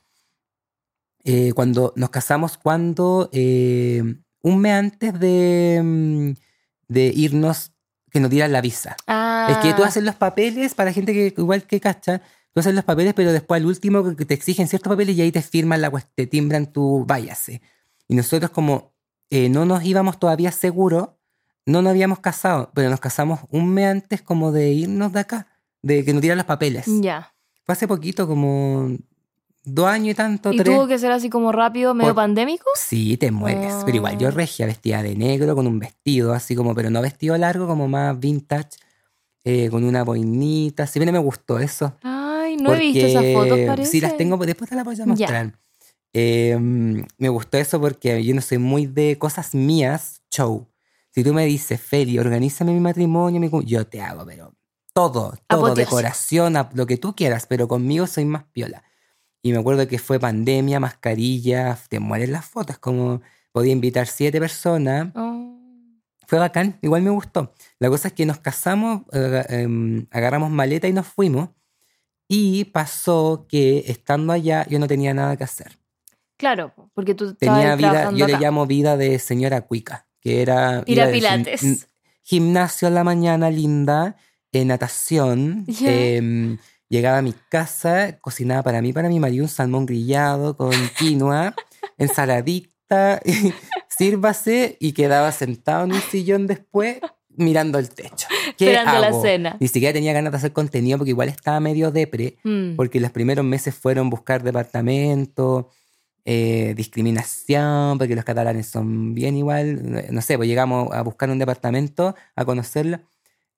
Eh, cuando nos casamos, cuando eh, un mes antes de, mm, de irnos, que nos dieran la visa. Ah, Es que tú haces los papeles para gente que igual que cacha, tú haces los papeles, pero después al último que te exigen ciertos papeles y ahí te firman la te timbran tu váyase. Y nosotros como eh, no nos íbamos todavía seguros, no nos habíamos casado, pero nos casamos un mes antes como de irnos de acá, de que nos dieran los papeles. Ya. Fue hace poquito, como dos años y tanto, ¿Y tres. tuvo que ser así como rápido, medio Por- pandémico? Sí, te mueres. Pero igual yo Ah. regia, vestida de negro, con un vestido así como, pero no vestido largo, como más vintage, eh, con una boinita. Si bien me gustó eso. Ay, no he visto esas fotos, parece. Sí, las tengo, después te las voy a Ya. mostrar. Eh, me gustó eso porque yo no soy muy de cosas mías, show. Si tú me dices, Feli, organízame mi matrimonio, mi cum-", yo te hago, pero todo, todo, decoración, lo que tú quieras, pero conmigo soy más piola. Y me acuerdo que fue pandemia, mascarilla, te mueren las fotos, como podía invitar siete personas. Oh. Fue bacán, igual me gustó. La cosa es que nos casamos, em, agarramos maleta y nos fuimos. Y pasó que estando allá yo no tenía nada que hacer. Claro, porque tú Tenía vida, yo le acá. llamo vida de señora cuica, que era Ir a gim- pilates. gimnasio en la mañana linda, eh, natación. Em, llegaba a mi casa, cocinaba para mí, para mi marido un salmón grillado con quinoa, ensaladita, sírvase y quedaba sentado en un sillón después mirando el techo. ¿Qué Esperando la cena. Ni siquiera tenía ganas de hacer contenido porque igual estaba medio depre Mm. porque los primeros meses fueron buscar departamento, eh, discriminación, porque los catalanes son bien igual, no sé, pues llegamos a buscar un departamento, a conocerlo.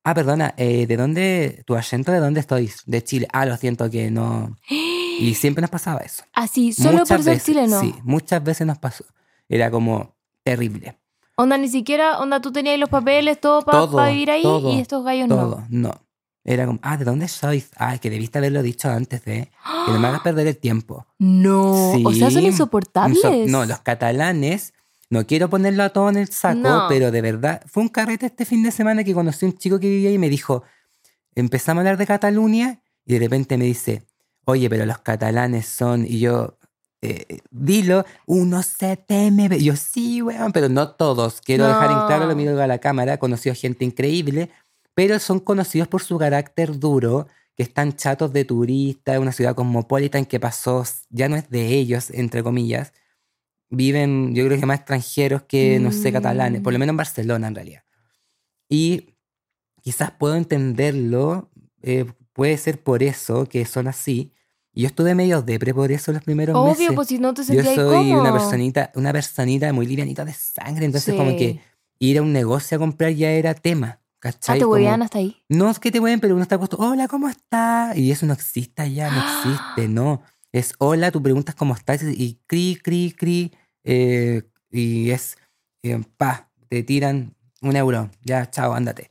Ah, perdona, eh, ¿de dónde, tu acento de dónde estoy? De Chile. Ah, lo siento que no. Y siempre nos pasaba eso. Así, solo muchas por ser veces, chileno. Sí, muchas veces nos pasó. Era como terrible. Onda, ni siquiera, onda, tú tenías los papeles, todo para Todo, vivir ahí todo, y estos gallos no. Todo, no. Era como, ah, ¿de dónde sois? Ah, que debiste haberlo dicho antes de que no me hagas perder el tiempo. No, o sea, son insoportables. Inso- No, los catalanes, no quiero ponerlo a todo en el saco, No. pero de verdad, fue un carrete este fin de semana que conocí a un chico que vivía ahí y me dijo, empezamos a hablar de Cataluña y de repente me dice, oye, pero los catalanes son, y yo, eh, dilo, uno se teme, yo sí, weón, pero no todos, quiero dejar en claro, lo miro a la cámara, conocí a gente increíble, pero son conocidos por su carácter duro, que están chatos de turista, una ciudad cosmopolita en que pasó, ya no es de ellos, entre comillas. Viven, yo creo que más extranjeros que, no sé, catalanes, por lo Mm. menos en Barcelona en realidad. Y quizás puedo entenderlo, eh, puede ser por eso que son así. Yo estuve medio depre por eso los primeros Obvio, meses. pues si no te yo sentías soy una personita, una personita muy livianita de sangre, entonces como Sí. que ir a un negocio a comprar ya era tema. Ah, ¿Cachai? te Como- huevean hasta ahí. no es que te hueven, pero uno está puesto, hola, ¿cómo estás? Y eso no existe allá, no existe, no. Es hola, tú preguntas cómo estás y cri, cri, cri. eh, y es, eh, pa, te tiran un euro, ya, chao, ándate.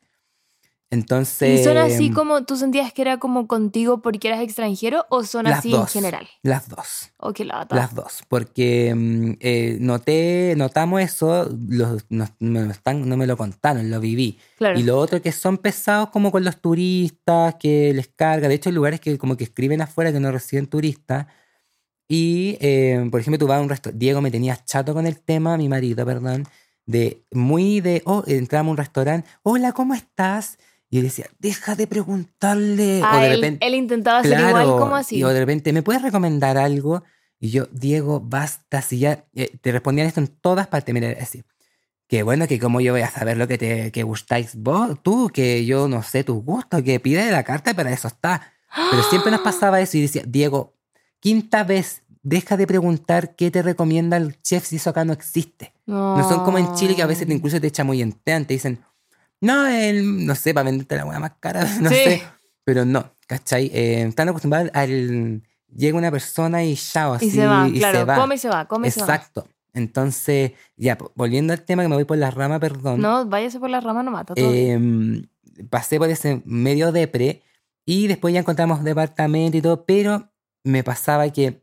Entonces... ¿Y son así como tú sentías que era como contigo porque eras extranjero o son así dos. en general? Las dos. O qué lata. Las dos, porque mm, eh, noté, notamos eso, los- nos- me lo están, no me lo contaron, lo viví. Claro. Y lo otro que son pesados como con los turistas, que les carga. De hecho, hay lugares que como que escriben afuera que no reciben turistas. Y, eh, por ejemplo, tú vas a un restaurante. Diego me tenía chato con el tema, mi marido, perdón, de muy de, oh, entramos a un restaurante, hola, ¿cómo estás? Y yo decía, deja de preguntarle. Ah, o de él, repente, él intentaba hacer igual como así. y o de repente, ¿me puedes recomendar algo? Y yo, Diego, basta, si ya eh, te respondían esto en todas partes, mira, así. Que bueno, que como yo voy a saber lo que te que gustáis vos, tú, que yo no sé tus gustos, que pide la carta, para eso está. Pero siempre nos pasaba eso y decía, Diego, quinta vez, deja de preguntar qué te recomienda el chef si eso acá no existe. No son como en Chile que a veces te incluso te chamuyentean, te dicen, no, el, no sé, para venderte la hueá más cara, no Sí. sé. Pero no, ¿cachai? Eh, están acostumbrados al... Llega una persona y chao, así, Y se va, y claro. se va. Come y se va, come y se va. Exacto. Entonces, ya, volviendo al tema que me voy por la rama, perdón. No, váyase por la rama, no mata. todo. Em, pasé por ese medio depre y después ya encontramos departamento y todo, pero me pasaba que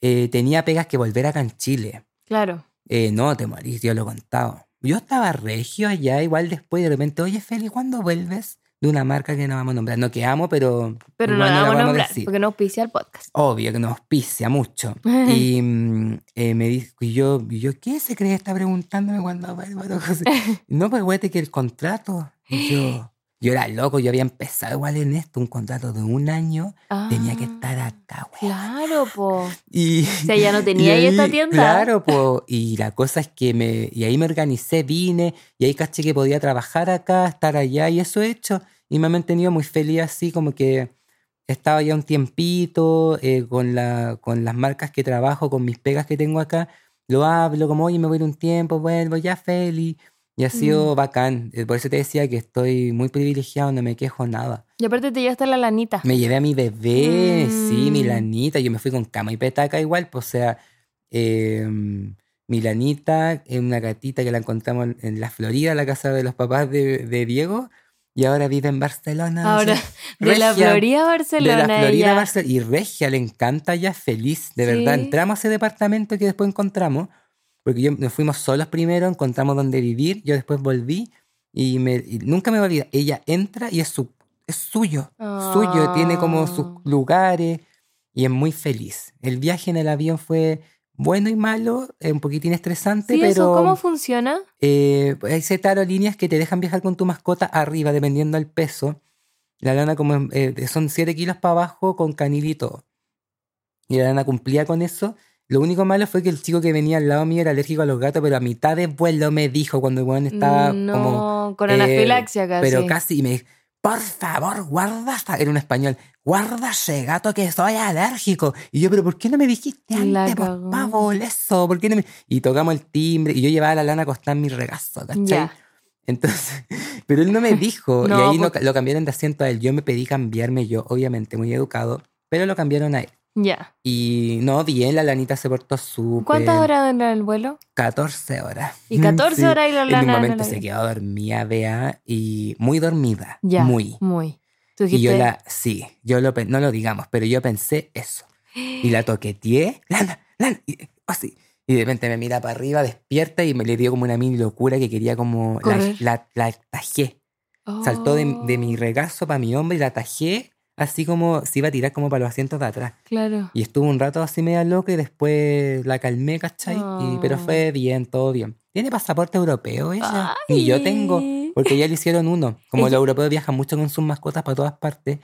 eh, tenía pegas que volver acá en Chile. Claro. Eh, no, te morís, yo lo he contado. Yo estaba regio allá, igual después de repente, oye Feli, ¿cuándo vuelves? De una marca que no vamos a nombrar. No que amo, pero. Pero no la vamos a nombrar decir. porque no auspicia el podcast. Obvio que nos auspicia mucho. Y mm, eh, me dijo, y yo, y yo, ¿qué se cree? Está preguntándome no sé. No, pues güey, que el contrato. Y yo, yo era loco, yo había empezado igual en esto, un contrato de un año. Tenía que Ah, estar acá, güey. Claro, po. Y, O sea, ya no tenía ahí esta tienda. Claro, po, y la cosa es que me, y ahí me organicé, vine, y ahí caché que podía trabajar acá, estar allá, y eso he hecho, y me ha mantenido muy feliz así, como que estaba ya un tiempito eh, con, la, con las marcas que trabajo, con mis pegas que tengo acá, lo hablo como, oye, me voy a ir un tiempo, vuelvo, ya feliz, y ha sido bacán, Eh, por eso te decía que estoy muy privilegiado, no me quejo nada. Y aparte te llevaste la lanita. Me llevé a mi bebé, sí, Mm. Milanita. Yo me fui con cama y petaca igual, pues, o sea, eh, Milanita es una gatita que la encontramos en- la Florida, la casa de los papás de, de Diego, y ahora vive en Barcelona. Ahora, de la Florida a Barcelona. de la Florida a. Barcelona. Y Regia le encanta ya, feliz, de verdad. Entramos a ese departamento que después encontramos, porque yo, nos fuimos solos primero, encontramos dónde vivir, yo después volví y, me, y nunca me voy a olvidar. Ella entra y es, su, es suyo, suyo, tiene como sus Ah. lugares y es muy feliz. El viaje en el avión fue bueno y malo, eh, un poquitín estresante, Sí, pero eso, ¿cómo funciona? eh, hay ciertas aerolíneas que te dejan viajar con tu mascota arriba, dependiendo del peso. La lana como eh, son 7 kilos para abajo con canil y todo. Y la lana cumplía con eso. Lo único malo fue que el chico que venía al lado mío era alérgico a los gatos, pero a mitad de vuelo me dijo cuando el weón estaba no, como... con eh, anafilaxia casi. Pero casi, y me dijo, por favor, guarda. Era un español. Guarda ese gato que soy alérgico. Y yo, pero ¿por qué no me dijiste antes, por favor, eso? ¿Por qué no me...? Y tocamos el timbre y yo llevaba la lana acostada en mi regazo, ¿cachai? Entonces, pero él no me dijo. No, y ahí lo cambiaron de asiento a él. Yo me pedí cambiarme yo, obviamente, muy educado, pero lo cambiaron a él. Ya. Y no, bien, la lanita se portó súper. ¿Cuántas horas en el vuelo? 14 horas. Y 14 Sí. horas y la En lana un en momento el se quedó dormida, vea, y muy dormida. Ya. Muy. Muy. Tú Y yo la, sí, yo lo, no lo digamos, pero yo pensé eso. Y la toqueteé, Lana, Lana, y, así. Y de repente me mira para arriba, despierta y me le dio como una mini locura que quería como, la, Correr. la, la tajé. Saltó de, de mi Oh, regazo para mi hombro y la tajé así como se iba a tirar como para los asientos de atrás. Claro. Y estuvo un rato así media loca y después la calmé, ¿cachai? Y, pero Oh. fue bien, todo bien. ¿Tiene pasaporte europeo ella? Y yo tengo, Ay. porque ya le hicieron uno. Como los europeos viajan mucho con sus mascotas para todas partes,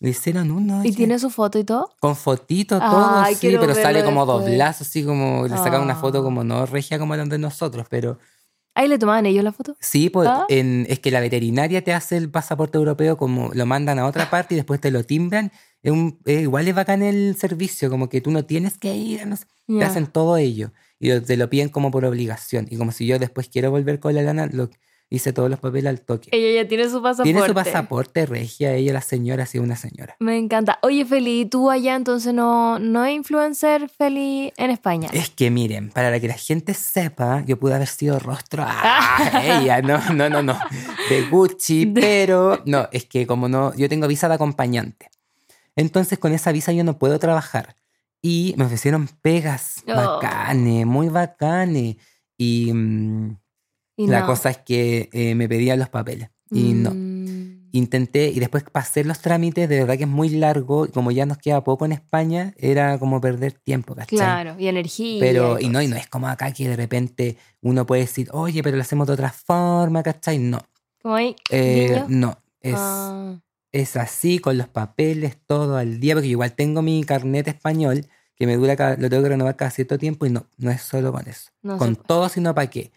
le hicieron uno. ¿Y tiene su foto y todo? Con fotito, todo, Ay, sí, pero sale como después. doblazo, así como le sacan una foto Ah. como no regia como la de nosotros, pero Ahí le tomaban ellos la foto. sí, pues Ah. en- es que la veterinaria te hace el pasaporte europeo como lo mandan a otra parte y después te lo timbran. Es un, es igual es bacán el servicio, como que tú no tienes que ir, a no sé, te hacen todo ello y te lo piden como por obligación. Y como si yo después quiero volver con la lana, lo hice todos los papeles al toque. Ella ya tiene su pasaporte. Tiene su pasaporte regia, ella la señora, sí, una señora. Me encanta. Oye, Feli, ¿y tú allá entonces no, no es influencer, Feli, en España? Es que miren, para que la gente sepa, yo pude haber sido rostro. ¡Ah! ella, no, no, no, no. de Gucci, pero no, es que como no, yo tengo visa de acompañante. Entonces con esa visa yo no puedo trabajar. Y me ofrecieron pegas Oh. bacanes, muy bacanes. Y, mm, Y la no. cosa es que eh, me pedían los papeles. Y no. Mm. Intenté, y después para hacer los trámites, de verdad que es muy largo. y Como ya nos queda poco en España, era como perder tiempo, ¿cachai? Claro, y energía. Pero, y no, y no es como acá que de repente uno puede decir, oye, pero lo hacemos de otra forma, ¿cachai? No. Ahí, Eh, no. Es, Ah, es así, con los papeles, todo al día, porque igual tengo mi carnet español, que me dura, cada- lo tengo que renovar cada cierto tiempo, y no, no es solo con eso. no con puede. todo, sino para qué.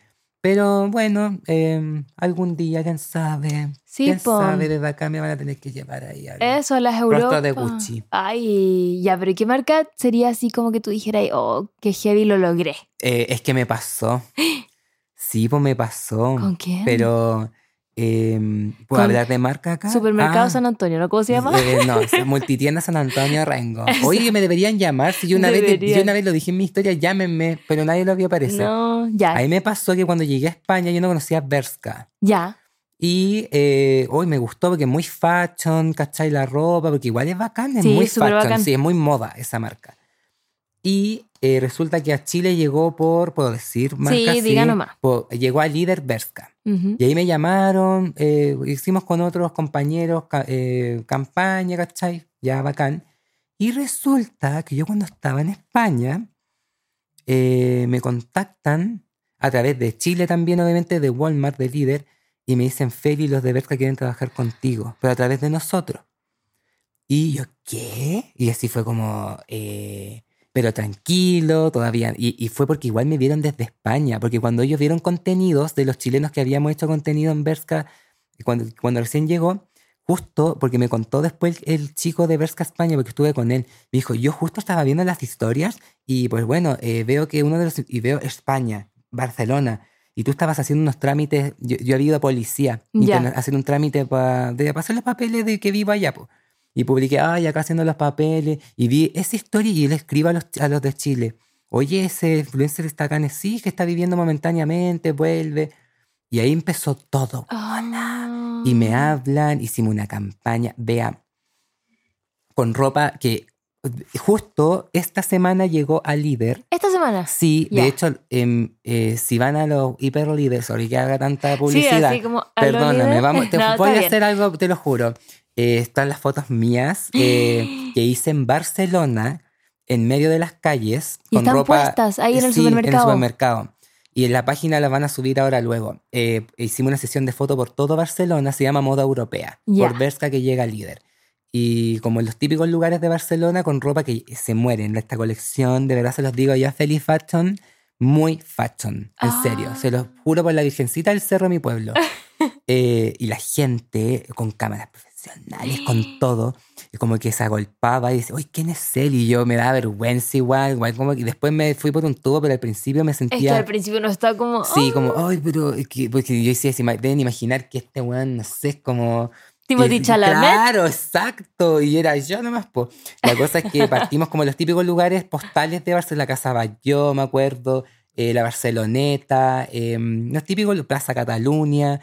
Pero bueno, eh, algún día, quién sabe. Sí, quién sabe, desde acá me van a tener que llevar ahí. al- Eso, las Rostro Europas. de Gucci. Ay, ya, pero ¿qué marca sería así como que tú dijeras, oh, qué heavy lo logré? Eh, es que me pasó. Sí, pues me pasó. ¿Con quién? Pero, eh, ¿puedo hablar de marca acá? Supermercado Ah, San Antonio, ¿no? ¿Cómo se llama? eh, no, Multitienda San Antonio Rengo. Oye, me deberían llamar. Si yo una, vez, yo una vez lo dije en mi historia, llámenme, pero nadie lo vio aparecer. no, ya, Ahí me pasó que cuando llegué a España yo no conocía Berska. ya. Y eh, hoy me gustó porque es muy fashion, ¿cachai? La ropa, porque igual es bacán, es Sí, muy fashion, bacán. sí, es muy moda esa marca. Y eh, resulta que a Chile llegó por, puedo decir, marca Sí, diga nomás. por- llegó a líder Berska. Y ahí me llamaron, eh, hicimos con otros compañeros eh, campaña, ¿cachai? Ya bacán. Y resulta que yo cuando estaba en España, me contactan a través de Chile también, obviamente, de Walmart, de líder, y me dicen, Feli, los de Berska quieren trabajar contigo, pero a través de nosotros. Y yo, ¿qué? Y así fue como, eh, pero tranquilo, todavía. Y, y fue porque igual me vieron desde España, porque cuando ellos vieron contenidos de los chilenos que habíamos hecho contenido en Berska, cuando, cuando recién llegó, justo porque me contó después el, el chico de Berska España, porque estuve con él, me dijo, yo justo estaba viendo las historias y pues bueno, eh, veo que uno de los, y veo España, Barcelona, y tú estabas haciendo unos trámites, yo, yo había ido a policía, interna- hacer un trámite para hacer los papeles de que vivo allá, po. Y publiqué, ay, acá haciendo los papeles. Y vi esa historia y le escribo a los, a los de Chile. Oye, ese influencer está acá en sí, que está viviendo momentáneamente, vuelve. Y ahí empezó todo. Ah. Y me hablan, hicimos una campaña, vea, con ropa que justo esta semana llegó a líder. Esta semana. Sí, de hecho, em, eh, si van a los hiperlíderes, sorry que haga tanta Sí, publicidad. así como. Perdóname, vamos, te No, voy a hacer algo, te lo juro. Eh, están las fotos mías eh, que hice en Barcelona, en medio de las calles, Y con están ropa. puestas ahí en el sí, en el supermercado. Y en la página la van a subir ahora luego. Eh, hicimos una sesión de foto por todo Barcelona, se llama Moda Europea, por Berska que llega líder. Y como en los típicos lugares de Barcelona, con ropa que se mueren. Esta colección, de verdad se los digo ya, Feliz Fashion, muy fashion, en Ah. serio. Se los juro por la Virgencita del Cerro, mi pueblo. Eh, y la gente con cámaras profesionales, con todo, y como que se agolpaba y dice, uy, ¿quién es él? Y yo me da vergüenza igual, igual como que después me fui por un tubo, pero al principio me Es que sentía... al principio no está como. Sí, "Oh". como, ay, pero porque yo decía, si deben imaginar que este weón, no sé, es como... Timothy y- Chalamet. Claro, exacto. Y era yo nomás, po. La cosa es que partimos como los típicos lugares postales de Barcelona, la Casa Batlló, me acuerdo, eh, la Barceloneta, eh, los típicos, Plaza Cataluña,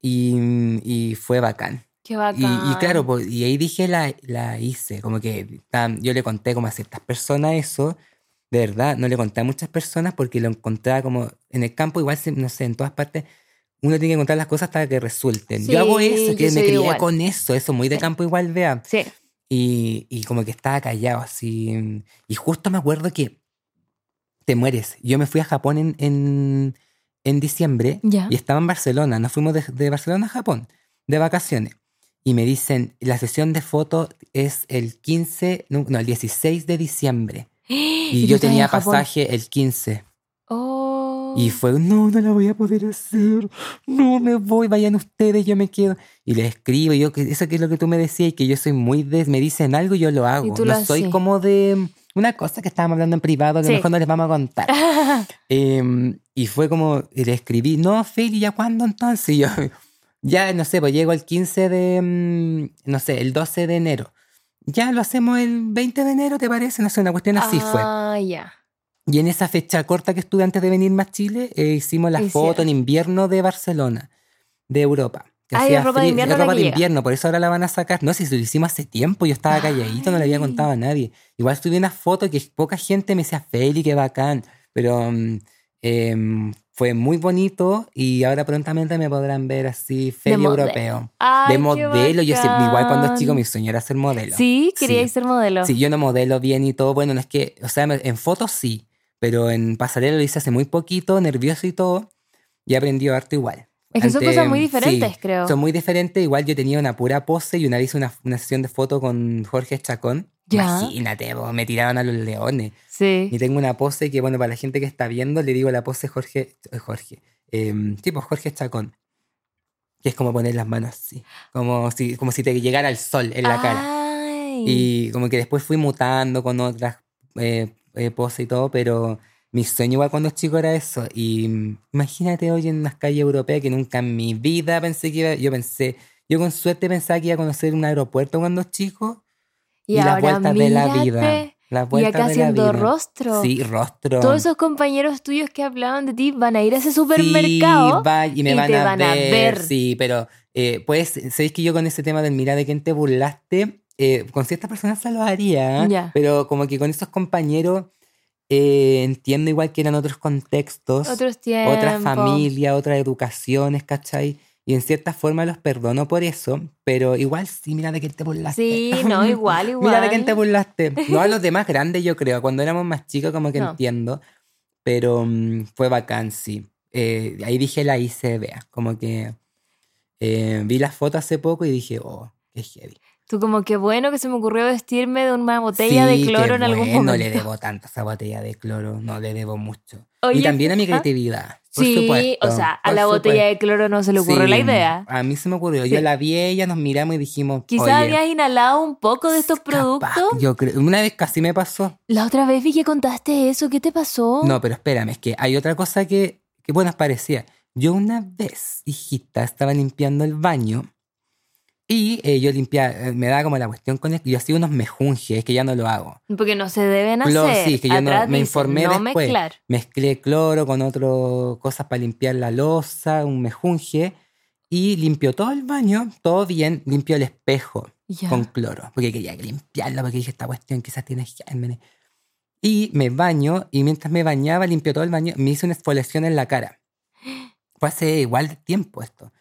y, y fue bacán. Qué Y, bacán. y claro, po, y ahí dije, la, la hice, como que tam- yo le conté como a ciertas personas eso, de verdad, no le conté a muchas personas porque lo encontraba como en el campo, igual, no sé, en todas partes, uno tiene que contar las cosas hasta que resulten. yo hago eso, que me crié igual. con eso, eso muy de campo igual, vea. Sí. Y, y como que estaba callado así. Y justo me acuerdo que te mueres. Yo me fui a Japón en, en, en diciembre Ya. y estaba en Barcelona. Nos fuimos de, de Barcelona a Japón de vacaciones. Y me dicen, la sesión de fotos es el 15, no, el 16 de diciembre. Y, yo tenía pasaje el 15. Oh. Y fue, no, no la voy a poder hacer. No me voy, vayan ustedes, yo me quedo. Y les escribo, y yo, que eso que es lo que tú me decías, y que yo soy muy de, me dicen algo y yo lo hago. no lo soy haces. como de una cosa que estábamos hablando en privado que Sí. mejor no les vamos a contar. Em, y fue como, y le escribí, no, Feli, ¿ya cuándo entonces? Y yo, ya, no sé, pues llego el 15 de, mm, no sé, el 12 de enero. Ya lo hacemos el 20 de enero, ¿te parece? No sé, una cuestión así fue. Ah, ya. Y en esa fecha corta que estuve antes de venirme a Chile, eh, hicimos la foto en invierno de Barcelona, de Europa. que es ropa de invierno ropa de llega. invierno, por eso ahora la van a sacar. No sé si lo hicimos hace tiempo, yo estaba calladito, no le había contado a nadie. Igual subí una foto que poca gente me decía, Feli, qué bacán. Pero mm, em, fue muy bonito y ahora prontamente me podrán ver así, modelo. europeo. Ay, de modelo, yo siempre, igual cuando chico mi sueño era ser modelo. Sí, quería Sí. ser modelo. Sí, yo no modelo bien y todo. Bueno, no es que, o sea, en fotos sí, pero en pasarela lo hice hace muy poquito, nervioso y todo, y he aprendido harto igual. Es que son Ante- cosas muy sí, diferentes, creo. Son muy diferentes. Igual yo tenía una pura pose y una vez hice una, una sesión de foto con Jorge Chacón. Ya. Imagínate, vos, me tiraban a los leones. Sí. Y tengo una pose que, bueno, para la gente que está viendo, le digo la pose Jorge, eh, Jorge, eh, tipo Jorge Chacón. Que es como poner las manos así, como si, como si te llegara el sol en la cara. Y como que después fui mutando con otras eh, eh, poses y todo, pero mi sueño igual cuando chico era eso. Y mm, imagínate hoy en unas calles europeas que nunca en mi vida pensé que iba, yo pensé, yo con suerte pensaba que iba a conocer un aeropuerto cuando chico y, y, las ahora vueltas de la vida. Las Y vueltas acá de la haciendo vida. rostro. Sí, rostro. Todos esos compañeros tuyos que hablaban de ti van a ir a ese Sí, supermercado. va, y me y van, te a, van a ver. Sí, pero eh, pues, sabéis que yo con ese tema del mira de quién te burlaste, eh, con ciertas personas se lo haría, Ya. pero como que con esos compañeros eh, entiendo igual que eran otros contextos, Otros tiempos. otra familia, otras educaciones, ¿cachai? Y en cierta forma los perdono por eso, pero igual sí, mira de quién te burlaste. Sí, no, igual, igual. Mira de quién te burlaste. No a los demás grandes, yo creo. Cuando éramos más chicos, como que No. entiendo. Pero mm, fue bacán, sí. Eh, ahí dije la hice, vea. Como que eh, vi las fotos hace poco y dije, oh, qué heavy. Tú como que bueno que se me ocurrió vestirme de una botella de cloro en algún bueno, momento. No le debo tanto a esa botella de cloro, no le debo mucho. Oye, y también a mi ¿ah? creatividad. por Sí, supuesto, o sea, a la botella de cloro no se le ocurrió la idea. A mí se me ocurrió. Yo la vi ella, nos miramos y dijimos. Quizás habías inhalado un poco de estos capaz, productos. Yo creo. Una vez casi me pasó. La otra vez vi que contaste eso. ¿Qué te pasó? No, pero espérame, es que hay otra cosa que, que bueno, parecía. Yo una vez, hijita, estaba limpiando el baño y eh, yo limpiaba, eh, me daba como la cuestión con el, yo hacía unos mejunjes, que ya no lo hago. Porque no se deben hacer. Cloro, sí, que yo no- me informé no después. mezclar. Mezclé cloro con otras cosas para limpiar la losa, un mejunje, y limpió todo el baño, todo bien, limpió el espejo Ya. con cloro, porque quería limpiarlo, porque dije, esta cuestión quizás tiene gérmenes. Y me baño, y mientras me bañaba, limpió todo el baño, me hice una exfoliación en la cara. Fue hace igual tiempo esto.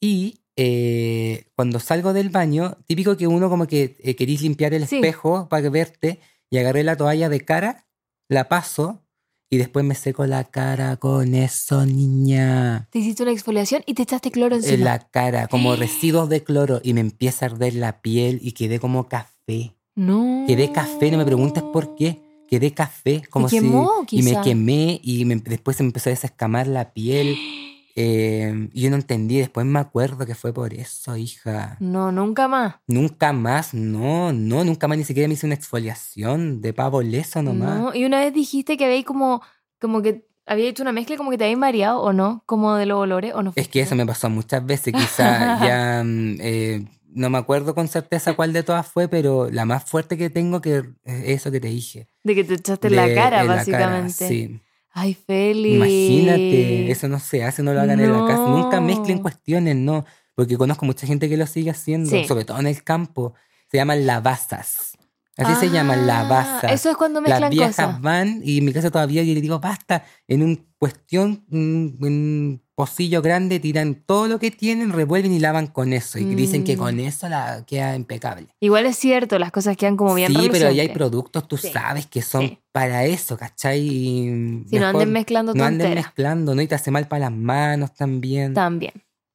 Y eh, cuando salgo del baño, típico que uno como que eh, querís limpiar el Sí. espejo para verte, y agarré la toalla de cara, la paso, y después me seco la cara con eso, niña. Te hiciste una exfoliación y te echaste cloro encima. En la cara, como residuos de cloro, y me empieza a arder la piel y quedé como café. No. Quedé café, no me preguntes por qué. Quedé café, como quemó, si. Y me quizá. quemé y me- después se me empezó a desescamar la piel. eh, yo no entendí, después me acuerdo que fue por eso, hija. No, nunca más. Nunca más, no, no, nunca más ni siquiera me hice una exfoliación de pavo leso nomás. No, y una vez dijiste que había como, como que había hecho una mezcla como que te había mareado o no, como de los olores o no. Es que eso me pasó muchas veces, quizá ya mm, eh, no me acuerdo con certeza cuál de todas fue, pero la más fuerte que tengo que es eso que te dije. De que te echaste en la cara, la básicamente. sí. Ay, Feli. Imagínate, eso no se hace, no lo hagan en la casa. Nunca mezclen cuestiones, no. Porque conozco mucha gente que lo sigue haciendo, Sí. sobre todo en el campo. Se llaman lavazas. Así se llaman Ah, lavazas. Eso es cuando Las mezclan viejas cosas. van y en mi casa todavía yo le digo, basta, en un cuestión, un, un pocillo grande, tiran todo lo que tienen, revuelven y lavan con eso. Y dicen que Mm. con eso la queda impecable. Igual es cierto, las cosas quedan como bien sí, pero ya hay productos, tú Sí, sabes, que son sí. para eso, ¿cachai? Y Si no anden mezclando no anden mezclando, ¿no? Y te hace mal para las manos también. También.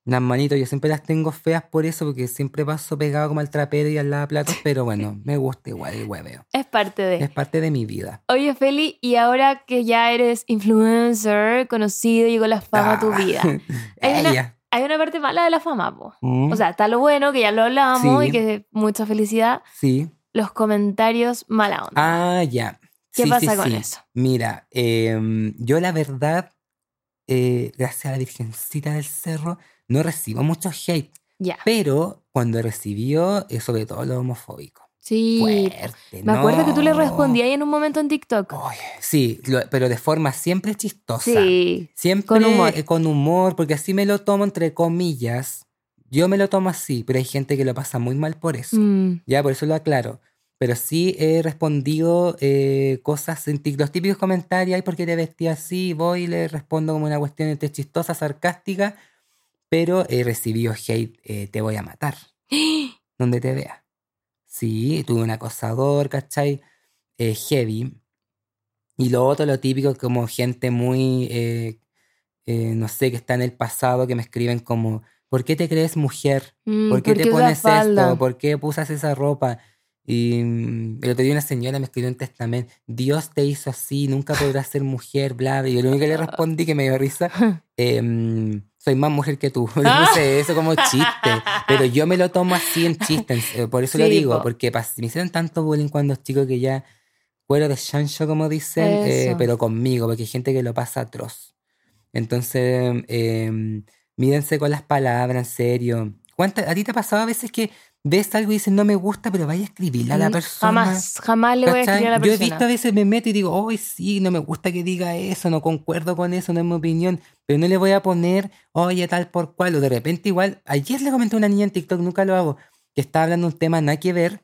Las manitos, yo siempre las tengo feas por eso, porque siempre paso pegado como al trapero y al lavaplatos, pero bueno, me gusta igual el hueveo. Es parte de. Es parte de mi vida. Oye, Feli, y ahora que ya eres influencer, conocido, llegó la fama a tu Ah, vida. Hay una-. Hay una parte mala de la fama, po. Mm, O sea, está lo bueno, que ya lo hablamos Sí. y que mucha felicidad. sí. Los comentarios mala onda. Ah, ya. ¿Qué Sí, pasa sí, con eso? Mira, em, yo la verdad, eh, gracias a la Virgencita del Cerro, no recibo mucho hate, pero cuando recibió, sobre todo lo homofóbico. Sí. Fuerte, Me acuerdo que tú le respondías en un momento en TikTok. Sí, lo- pero de forma siempre chistosa. Sí. Siempre Con humor. eh, con humor, porque así me lo tomo entre comillas. Yo me lo tomo así, pero hay gente que lo pasa muy mal por eso. Mm, Ya, por eso lo aclaro. Pero sí he respondido eh, cosas, en los típicos comentarios, ay, ¿por qué te vestías así? Voy y le respondo como una cuestión entre chistosa, sarcástica, pero he recibido hate, eh, te voy a matar, donde te vea. Sí, tuve un acosador, ¿cachai? Eh, heavy. Y lo otro, lo típico, como gente muy, eh, eh, no sé, que está en el pasado, que me escriben como, ¿por qué te crees mujer? mm, ¿Por qué te pones esto? ¿Por qué usas esa ropa? Y mm, el otro día una señora me escribió un testamento, Dios te hizo así, nunca podrás ser mujer, bla, bla. Y yo lo único que le respondí que me dio risa, em, soy más mujer que tú. Le puse eso como chiste, pero yo me lo tomo así en chiste, eh, por eso lo Sí, digo, po. porque me hicieron tanto bullying cuando chico que ya cuero de chancho, como dicen, eh, pero conmigo, porque hay gente que lo pasa atroz. Entonces, em, mídense con las palabras, en serio. ¿Cuánta- ¿A ti te ha pasado a veces que ves algo y dices no me gusta, pero vaya a escribirle a la Mm, persona? Jamás, jamás le voy a ¿Cachai? escribir a la Yo he persona. visto a veces me meto y digo, hoy sí, no me gusta que diga eso, no concuerdo con eso, no es mi opinión, pero no le voy a poner, oye, tal por cual, o de repente igual, ayer le comenté a una niña en TikTok, nunca lo hago, que estaba hablando de un tema nada que ver,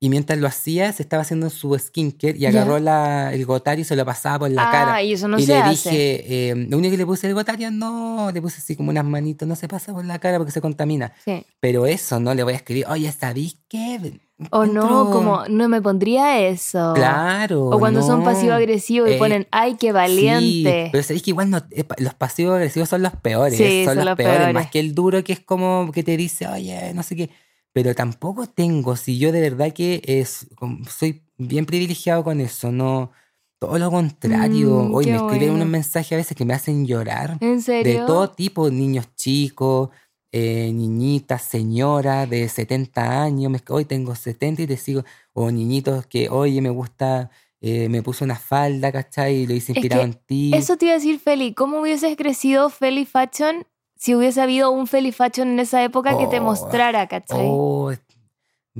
y mientras lo hacía, se estaba haciendo su skincare y agarró la, el gotario y se lo pasaba por la ah, cara. y eso no y se le hace. dije, eh, lo único que le puse el gotario, no, le puse así como unas manitos, no se pasa por la cara porque se contamina. Sí. Pero eso no le voy a escribir, oye, ¿sabéis qué? O no, como no me pondría eso. Claro. O cuando son pasivo-agresivos y Eh, ponen, ay, qué Sí, valiente. pero sabéis que igual no, eh, los pasivos agresivos son los peores. Sí, son, son los, los peores, peores. Más que el duro que es como que te dice, oye, no sé qué. Pero tampoco tengo, si yo de verdad que es, soy bien privilegiado con eso, no. Todo lo contrario. Mm, Hoy me escriben bueno. unos mensajes a veces que me hacen llorar. ¿En De serio? todo tipo, niños chicos, eh, niñitas, señoras de 70 años, me- hoy tengo 70 y te sigo, o niñitos que, oye, me gusta, eh, me puse una falda, ¿cachai? Y lo hice Es inspirado que en ti. Eso te iba a decir, Feli. ¿Cómo hubieses crecido Feli Fashion si hubiese habido un Feli Fashion en esa época que te Oh, mostrara, ¿cachai? Oh,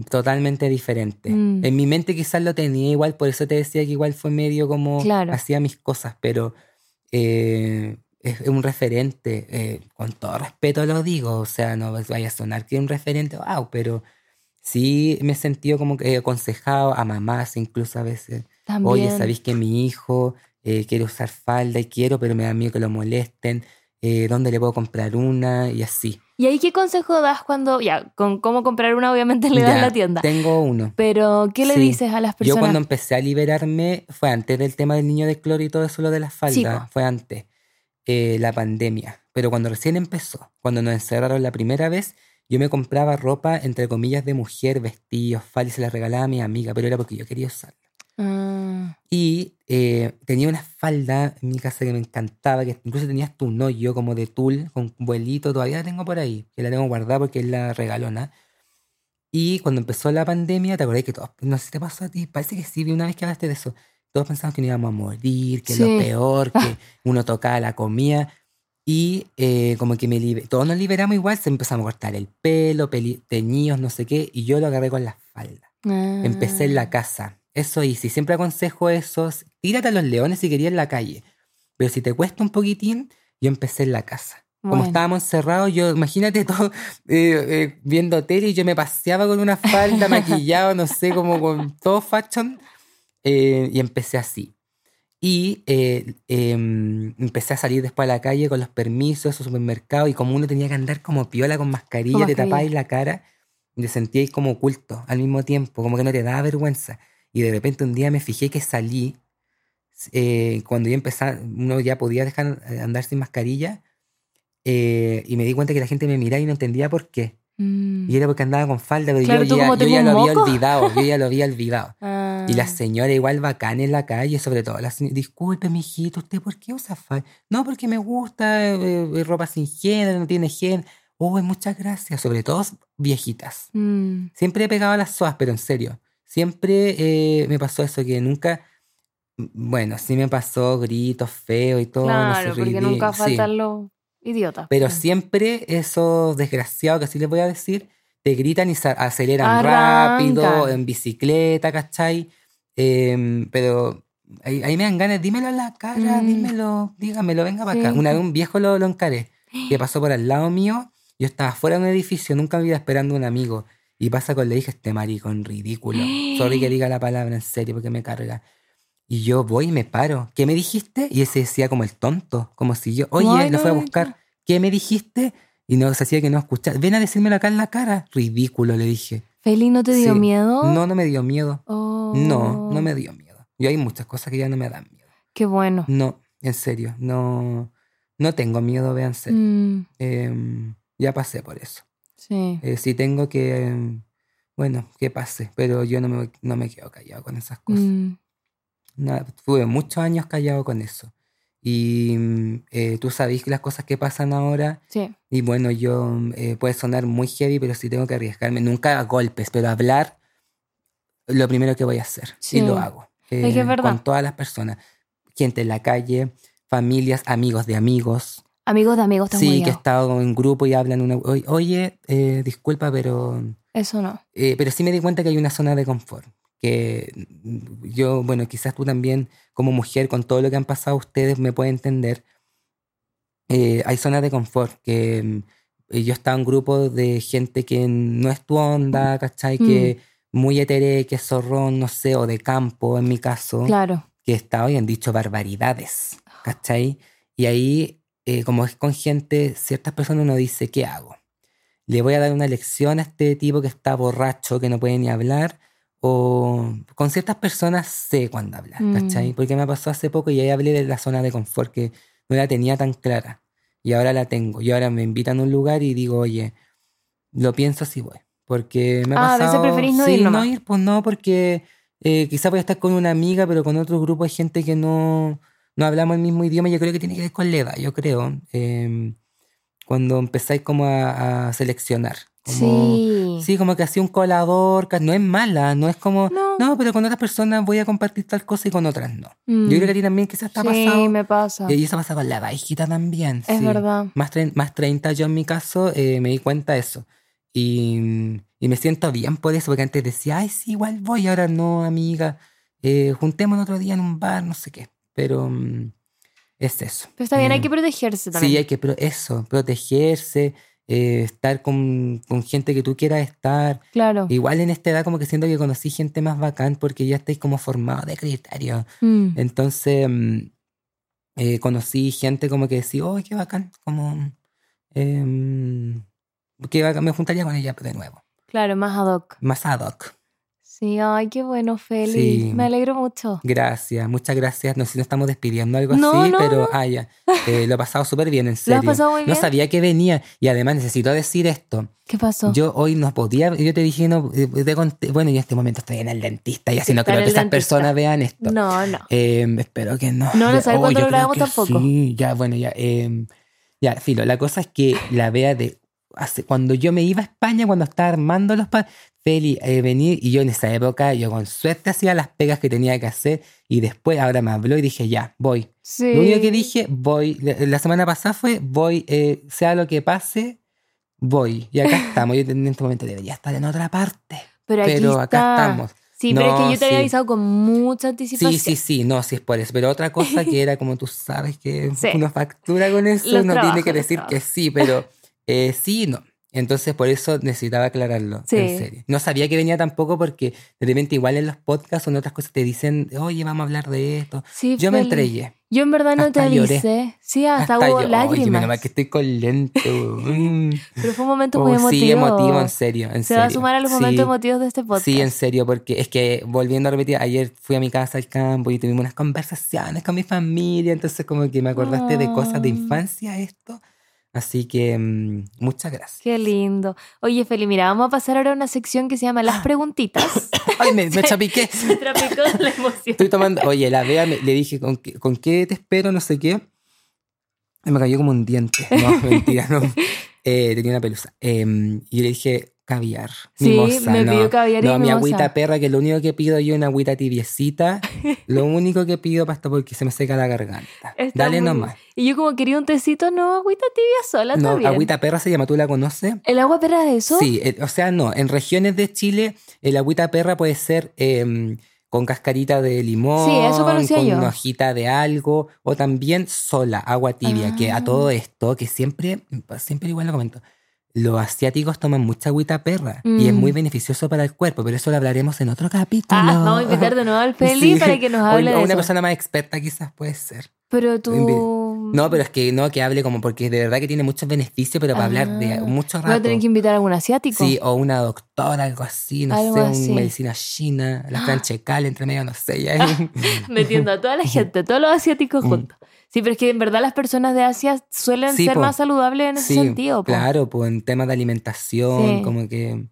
totalmente diferente. Mm. En mi mente quizás lo tenía igual, por eso te decía que igual fue medio como Claro. hacía mis cosas, pero eh, es un referente, eh, con todo respeto lo digo, o sea, no vaya a sonar que es un referente, wow, pero sí me he sentido como que aconsejado a mamás incluso a veces, También. oye, ¿sabéis que mi hijo eh, quiere usar falda y quiero, pero me da miedo que lo molesten? Eh, ¿Dónde le puedo comprar una? Y así. ¿Y ahí qué consejo das cuando, ya, con cómo comprar una obviamente le das Ya, la tienda? Tengo uno. Pero, ¿qué le Sí. dices a las Yo personas? cuando empecé a liberarme, fue antes del tema del niño de cloro y todo eso, lo de las faldas, fue antes, eh, la pandemia. Pero cuando recién empezó, cuando nos encerraron la primera vez, yo me compraba ropa, entre comillas, de mujer, vestidos, faldas, y se las regalaba a mi amiga, pero era porque yo quería usarla. Ah, Y eh, tenía una falda en mi casa que me encantaba, que incluso tenía hasta un hoyo como de tul, con vuelito, todavía la tengo por ahí, que la tengo guardada porque es la regalona. Y cuando empezó la pandemia, ¿te acordás que todos, no sé si te pasó a ti? Parece que sí, vi una vez que hablaste de eso. Todos pensaban que nos íbamos a morir, que Sí. lo peor, que uno tocaba la comida. Y eh, como que me libe- todos nos liberamos igual, se empezamos a cortar el pelo, peli- teñidos, no sé qué, y yo lo agarré con la falda. Empecé en ah. la casa. Eso hice. Siempre aconsejo eso. s- Tírate a los leones si querías en la calle. Pero si te cuesta un poquitín, yo empecé en la casa. Como Bueno. estábamos encerrados, yo, imagínate todo eh, eh, viendo tele y yo me paseaba con una falda maquillado, no sé, como con todo fashion. Eh, y empecé así. Y eh, em, empecé a salir después a la calle con los permisos, esos supermercados, y como uno tenía que andar como piola con mascarilla, Con te tapabais la cara, y te sentíais como oculto al mismo tiempo, como que no te daba vergüenza. Y de repente un día me fijé que salí, eh, cuando ya empezaba, uno ya podía dejar eh, andar sin mascarilla, y me di cuenta que la gente me miraba y no entendía por qué. Mm. Y era porque andaba con falda, pero Claro, yo ya, yo lo había olvidado, yo ya lo había olvidado. Ah. Y la señora igual bacán en la calle, sobre todo la señora, disculpe, mijito, ¿usted por qué usa falda? No, porque me gusta eh, eh, ropa sin género, no tiene género. Oh, muchas gracias, sobre todo viejitas. Mm. Siempre he pegado a las soas, pero en serio. Siempre eh, me pasó eso, que nunca... Bueno, sí me pasó gritos feos y todo. no sé, Claro, porque nunca sí. faltan los idiotas. Pero siempre esos desgraciados, que así les voy a decir, te gritan y se aceleran rápido, en bicicleta, ¿cachai? Em, pero ahí, ahí me dan ganas, dímelo en la cara, Mm. dímelo, dígamelo, venga para Sí, acá. Una vez un viejo lo, lo encaré, que pasó por al lado mío, Yo estaba fuera de un edificio, nunca me iba esperando un amigo. Y pasa con le dije, este maricón ridículo. Sorry que diga la palabra en serio porque me carga. Y yo voy y me paro. ¿Qué me dijiste? Y ese decía como el tonto, como si yo, oye, Ay, lo fui a no, buscar. ¿Qué me dijiste? Y no se hacía que no escuchara. Ven a decírmelo acá en la cara. Ridículo, le dije. Feli, ¿no te dio Sí. miedo? No, no me dio miedo. Oh. No, no me dio miedo. Y hay muchas cosas que ya no me dan miedo. Qué bueno. No, en serio, no, no tengo miedo, vean serio. Mm, Em, ya pasé por eso. sí. Eh, si tengo que, em, bueno, que pase, pero yo no me, no me quedo callado con esas cosas. Mm, Nada, tuve muchos años callado con eso. Y mm, eh, tú sabes que las cosas que pasan ahora, sí. y bueno, yo eh, puede sonar muy heavy, pero si tengo que arriesgarme, nunca a golpes, pero hablar, lo primero que voy a hacer. Sí. Y lo hago. que es eh, verdad. Con todas las personas. Gente en la calle, familias, amigos de amigos. Amigos de amigos, estás Sí, muy que he estado en grupo y hablan una... "Oye, Oye, eh, disculpa, pero... Eso no. eh, pero sí me di cuenta que hay una zona de confort. Que mm, yo, bueno, quizás tú también, como mujer, con todo lo que han pasado ustedes, me pueden entender. Eh, hay zonas de confort. Que mm, eh, yo estaba en un grupo de gente que no es tu onda, ¿cachai? Que muy etere, que es zorrón, no sé, o de campo, en mi caso Claro. que está hoy han dicho barbaridades, ¿cachai? Y ahí, eh, como es con gente, ciertas personas uno dice, ¿qué hago? ¿Le voy a dar una lección a este tipo que está borracho, que no puede ni hablar? O con ciertas personas sé cuándo hablar, Mm. ¿cachai? Porque me pasó hace poco y ahí hablé de la zona de confort que no la tenía tan clara. Y ahora la tengo. Y ahora me invitan a un lugar y digo, oye, lo pienso si voy. Porque me ha Ah, pasado... preferís no sí, ir no nomás. ir, pues no, porque eh, quizá voy a estar con una amiga, pero con otro grupo hay gente que no, no hablamos el mismo idioma. Yo creo que tiene que ver con la edad, yo creo. Em, cuando empezáis como a, a seleccionar. Como, Sí. Sí, como que así un colador, no es mala, no es como, No. no, pero con otras personas voy a compartir tal cosa y con otras no. Mm. Yo creo que a ti también quizás ha sí, pasado. me pasa. Y eso pasa con la bajita también. Es sí. verdad. Más, más 30 yo en mi caso eh, me di cuenta de eso. Y, y me siento bien por eso, porque antes decía, ay, sí, igual voy, ahora no, amiga. Eh, juntémonos otro día en un bar, no sé qué. Pero mm, es eso. Pero está bien, hay Eh, que protegerse también. Sí, hay que, eso, protegerse, eh, estar con, con gente que tú quieras estar. Claro. Igual en esta edad como que siento que conocí gente más bacán porque ya estáis como formados de criterio. Mm. Entonces mm, eh, conocí gente como que decía, oh, qué bacán, como em, bacán, me juntaría con ella de nuevo, Claro, más ad hoc. más ad hoc. Sí, ay, qué bueno, Feli. Sí. Me alegro mucho. Gracias, muchas gracias. No sé si nos estamos despidiendo algo No, así, no, pero no. ah, ya. Eh, lo he pasado súper bien, en ¿Lo serio. has pasado muy No bien? sabía que venía y además necesito decir esto. ¿Qué pasó? Yo hoy no podía, yo te dije, no, eh, te conté- bueno, y en este momento estoy en el dentista y así Sí, no creo que esas dentista. personas vean esto. No, no. Eh, espero que no. No, no Ya- sabe oh, cuándo yo lo grabamos tampoco. Sí, ya, bueno, ya. eh, ya, filo. La cosa es que la vea de. hace- cuando yo me iba a España, cuando estaba armando los pa Feli, eh, venir, y yo en esa época, yo con suerte hacía las pegas que tenía que hacer, y después ahora me habló y dije, ya, voy. Sí. Lo único que dije, voy. La, semana pasada fue, voy, eh, sea lo que pase, voy. Y acá estamos. Yo en este momento debería estar en otra parte. Pero aquí Pero acá está. estamos. Sí, pero es que yo te había avisado con mucha anticipación. Sí, sí, sí, no, sí es por eso. Pero otra cosa que era como tú sabes que Sí. uno factura con eso, Los uno trabajos, tiene que decir que sí, pero eh, sí y no. Entonces por eso necesitaba aclararlo, Sí. en serio. No sabía que venía tampoco porque de repente igual en los podcasts o en otras cosas te dicen, oye, vamos a hablar de esto. Sí, Yo me entregué. Yo en verdad no Hasta te lloré. avisé. Sí, hasta, Hasta hubo yo, lágrimas. Oye, menos mal que estoy con lento. Mm. Pero fue un momento Oh, muy emotivo. sí, emotivo, en serio. En Se va a sumar a los Sí. momentos emotivos de este podcast. Sí, en serio, porque es que volviendo a repetir, ayer fui a mi casa al campo y tuvimos unas conversaciones con mi familia, entonces como que me acordaste de cosas de Ah. infancia esto. Así que mm, muchas gracias. Qué lindo. Oye, Feli, mira, vamos a pasar ahora a una sección que se llama Las Preguntitas. Ay, me, me chapiqué. Me trapicó la emoción. Estoy tomando, oye, la Bea me- le dije, ¿con qué, ¿con qué te espero? No sé qué. Y me cayó como un diente. No, mentira, no. Eh, tenía una pelusa. Eh, y le dije, caviar. Sí, mimosa, me no. pidió caviar y No, mi agüita perra, que lo único que pido yo es una agüita tibiecita. lo único que pido para porque se me seca la garganta. Está Dale muy nomás. Y yo como quería un tecito, no, agüita tibia sola, No, bien. agüita perra se llama, ¿tú la conoces? ¿El agua perra es eso? Sí, eh, o sea, no. En regiones de Chile, el agüita perra puede ser em, con cascarita de limón, Sí, eso con yo. una hojita de algo, o también sola, agua tibia, que a Ah. todo esto, que siempre, siempre igual lo comento, los asiáticos toman mucha agüita perra y es Mm. muy beneficioso para el cuerpo, pero eso lo hablaremos en otro capítulo. Ah, vamos a invitar de nuevo al Feli Sí. para que nos hable o de una eso. persona más experta quizás puede ser. Pero tú... No, pero es que no, que hable como porque de verdad que tiene muchos beneficios, pero para hablar de Ah, mucho Voy a rato. tener que invitar a algún asiático. Sí, o una doctora, algo así, no Algo sé, así. una medicina china, la franchecal entre medio, no sé. Ya. Metiendo a toda la gente, todos los asiáticos Mm. juntos. Sí, pero es que en verdad las personas de Asia suelen Sí, ser po. más saludables en ese Sí, sentido. po. Claro, pues en temas de alimentación, Sí. como que...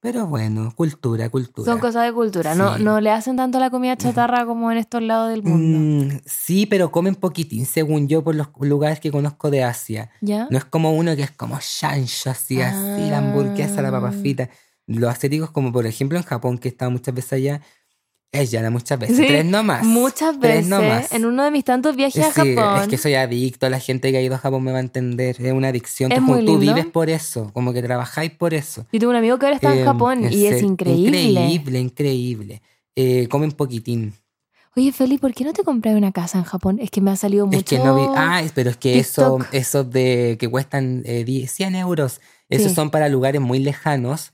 Pero bueno, cultura, cultura. Son cosas de cultura. No, no le hacen tanto la comida chatarra como en estos lados del mundo. Mm, sí, pero comen poquitín, según yo, por los lugares que conozco de Asia. ¿Ya? No es como uno que es como shancho, así, así, la hamburguesa, la papa Ah. frita. Los asiáticos, como por ejemplo en Japón, que he estado muchas veces allá, es llana muchas veces. Sí, Tres nomás. Muchas Tres veces. nomás. En uno de mis tantos viajes a Japón. es que soy adicto, la gente que ha ido a Japón me va a entender. Es una adicción. Es tú, muy tú lindo. vives por eso, como que trabajáis por eso. Yo tengo un amigo que ahora está en Eh, Japón y es increíble. Increíble, increíble. Eh, comen poquitín. Oye, Feli, ¿por qué no te compras una casa en Japón? Es que me ha salido mucho. Es que no vi. Ah, pero es que eso, esos de que cuestan eh, 10, 100 euros, esos Sí. son para lugares muy lejanos.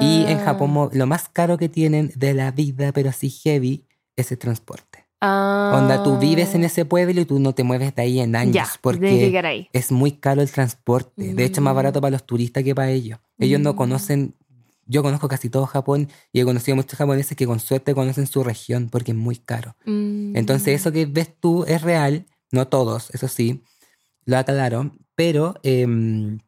Y en Japón mo- lo más caro que tienen de la vida, pero así heavy, es el transporte. Ah. Onda, tú vives en ese pueblo y tú no te mueves de ahí en años. Ya, porque ahí. es muy caro el transporte. De hecho, es más Mm. barato para los turistas que para ellos. Ellos no Mm. conocen. Yo conozco casi todo Japón y he conocido muchos japoneses que con suerte conocen su región porque es muy caro. Mm. Entonces, eso que ves tú es real, no todos, eso sí, lo aclaro, pero em,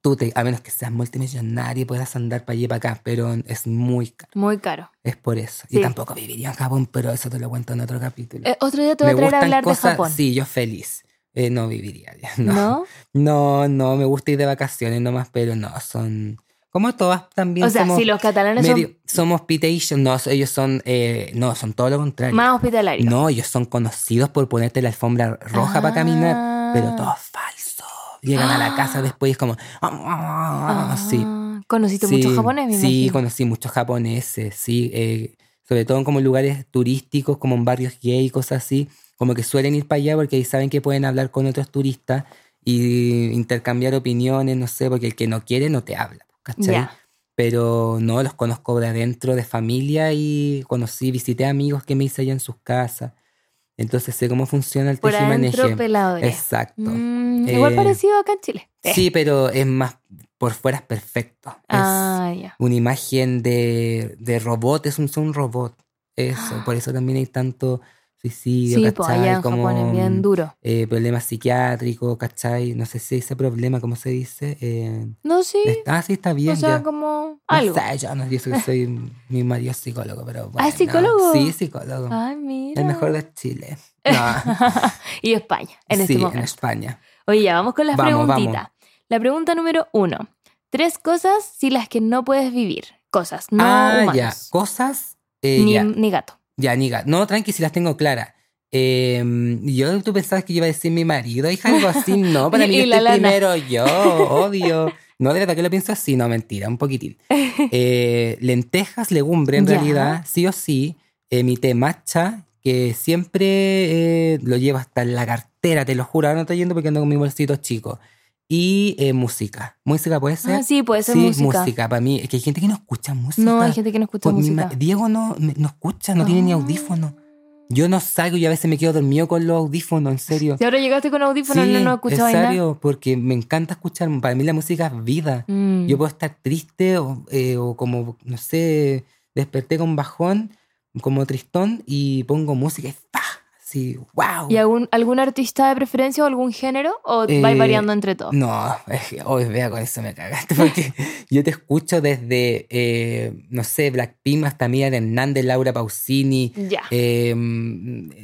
tú, te, a menos que seas multimillonario, puedas andar para allá y para acá, pero es muy caro, Muy caro. es por eso. Sí. Y tampoco viviría en Japón, pero eso te lo cuento en otro capítulo. Eh, otro día te voy a traer a hablar cosas, de Japón. sí, yo feliz. Eh, no viviría no. ¿No? no. No, me gusta ir de vacaciones nomás, pero no, son... Como todas también O sea, somos si los catalanes medio- somos pitation, no, ellos son, eh, no, son todo lo son contrario. más hospitalarios. No, ellos son conocidos por ponerte la alfombra roja para caminar, pero Ah. todo es falso. Llegan a la casa después y es como... Ah, sí. ¿Conociste sí, muchos japoneses? Sí, imagino? conocí muchos japoneses, sí. eh, sobre todo en como lugares turísticos, como en barrios gay y cosas así. Como que suelen ir para allá porque ahí saben que pueden hablar con otros turistas y intercambiar opiniones, no sé, porque el que no quiere no te habla, Pero no, los conozco de adentro, de familia y conocí, visité amigos que me hice allá en sus casas. Entonces sé cómo funciona el Por adentro tejimaneje. pelado. de- Exacto. Mm, igual Eh, parecido acá en Chile. Eh. Sí, pero es más, por fuera es perfecto. Es Ah, ya. una imagen de, de robot, es un, es un robot. Eso, por eso también hay tanto suicidio, Sí, pues ¿cachai? allá en Como, Japón es bien duro. eh, problemas psiquiátricos, ¿cachai? No sé si ese problema, ¿cómo se dice? Eh, No, sí. ah, sí, está bien. o sea, ya. como No algo. sé, yo no, yo soy, soy- mi marido es psicólogo, pero bueno. ¿Ah, es psicólogo? Sí, es psicólogo. Ay, mira. El mejor de Chile. No, y España, en este sí, momento. en España. Oye, ya, vamos con las Vamos, preguntitas. La pregunta número uno. Tres cosas sin las que no puedes vivir. Cosas, no ah, humanos. ya. Cosas. eh, Ni, ya. ni gato. Ya, Niga. No, tranqui, si las tengo claras. Eh, yo, tú pensabas que iba a decir mi marido, hija, algo así. No, para mí Y la lana. primero yo, obvio. No, de verdad que lo pienso así, no, mentira, un poquitín. Eh, lentejas, legumbre, en Ya. realidad, sí o sí. Eh, mi té matcha, que siempre eh, lo llevo hasta en la cartera, te lo juro, ahora no estoy yendo porque ando con mi bolsito chico. Y eh, música. ¿Música puede ser? Ah, sí, puede ser sí, música. para mí. Es que hay gente que no escucha música. No, hay gente que no escucha Pues música. Diego no, no escucha, no tiene ni Ah. audífono. Yo no salgo y a veces me quedo dormido con los audífonos, en serio. Si ahora llegaste con audífonos, no, no en escuchabas nada. serio, porque me encanta escuchar. Para mí la música es vida. Mm. Yo puedo estar triste o, eh, o como, no sé, desperté con bajón, como tristón y pongo música y ¡pa! Así, wow. ¿Y algún, algún artista de preferencia o algún género? ¿O Eh, vais variando entre todos? No, es que hoy vea con eso me cagaste, porque yo te escucho desde, eh, no sé, Blackpink hasta Mía de Hernández, Laura Pausini, Ya. Eh,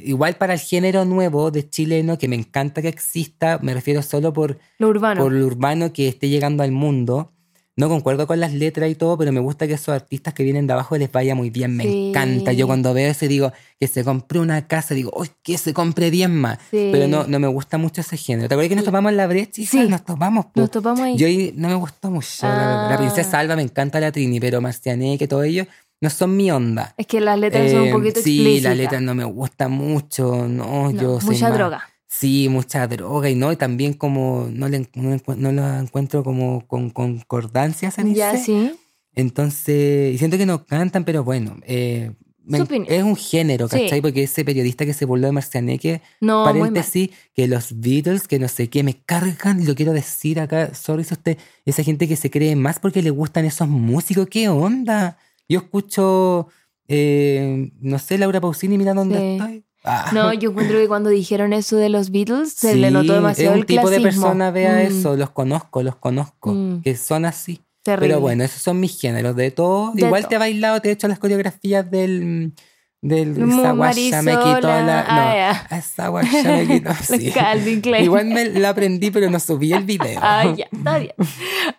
igual para el género nuevo de chileno, que me encanta que exista, me refiero solo por, Lo urbano. por lo urbano que esté llegando al mundo. No concuerdo con las letras y todo, pero me gusta que esos artistas que vienen de abajo les vaya muy bien. Me Sí. encanta. Yo cuando veo eso y digo que se compré una casa, digo, ¡ay, que se compre 10 más! Sí. Pero no, no me gusta mucho ese género. ¿Te acuerdas que nos topamos en la brecha? Sí. Nos topamos. po. Nos topamos ahí. Yo ahí no me gustó mucho. La, la Ah. princesa Alba me encanta la Trini, pero Marciané, que todo ello, no son mi onda. Es que las letras son un poquito sí, explícitas. la letra no me gusta mucho, no, No, yo soy mucha más- droga. Sí, mucha droga y no, y también como no le, no, no lo encuentro como con concordancia, dice. Ya, sí. Entonces, y siento que no cantan, pero bueno, eh, me- es un género, Sí. ¿cachai? Porque ese periodista que se burló de Marcianeque, No, paréntesis, que los Beatles, que no sé qué, me cargan, y lo quiero decir acá, sorry si usted, esa gente que se cree más porque le gustan esos músicos, ¿qué onda? Yo escucho, eh, no sé, Laura Pausini, mira dónde Sí. estoy. Ah. No, yo encuentro que cuando dijeron eso de los Beatles, se le notó demasiado es un el tipo de persona vea Mm, eso, los conozco, los conozco, Mm. que son así. Terrible. Pero bueno, esos son mis géneros de todo. De Igual todo. te he bailado, te he hecho las coreografías del del esa guacha me quitó la ah, no, esa guacha me quitó sí. Calvin Klein. Igual me la aprendí, pero no subí el video. Ah, ya, está bien.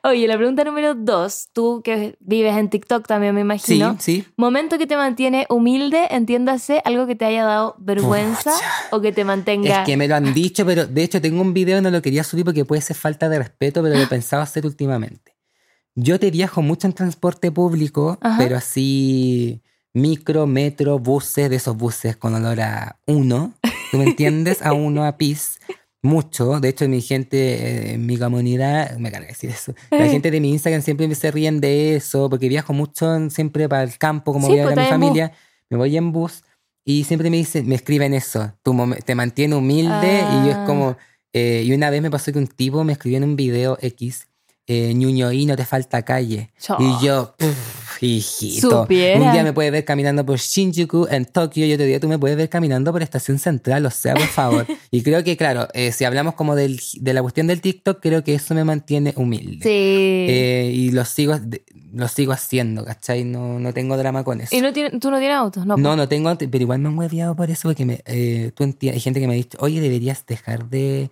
Oye, la pregunta número dos. Tú que vives en TikTok también, me sí, imagino. sí. Momento que te mantiene humilde, entiéndase, algo que te haya dado vergüenza o que te mantenga. Es que me lo han dicho, pero de hecho tengo un video, no lo quería subir porque puede ser falta de respeto, pero lo he pensado hacer últimamente. Yo te viajo mucho en transporte público, Ajá. pero así micro, metro, buses, de esos buses con olor a uno, ¿tú me entiendes? A uno, a pis. Mucho, de hecho mi gente, eh, mi comunidad, me carga decir eso, la gente de mi Instagram siempre se ríen de eso, porque viajo mucho en- siempre para el campo, como Sí, voy a ver a mi en bus. familia, me voy en bus y siempre me dicen, me escriben eso, mom- te mantiene humilde y yo es Ah. como, eh, y una vez me pasó que un tipo me escribió en un video X, eh, Ñuñoí, no te falta calle. Chao. Y yo, "Puf, hijito, Supiera. un día me puedes ver caminando por Shinjuku en Tokio y otro día tú me puedes ver caminando por Estación Central, o sea, por favor. y creo que, claro, eh, si hablamos como del, de la cuestión del TikTok, creo que eso me mantiene humilde. Sí. Eh, y lo sigo, lo sigo haciendo, ¿cachai? No, no tengo drama con eso. ¿Y no tiene, tú no tienes auto? No. No, no tengo, pero igual me han hueviado por eso, porque me, eh, tú hay gente que me ha dicho, oye, deberías dejar de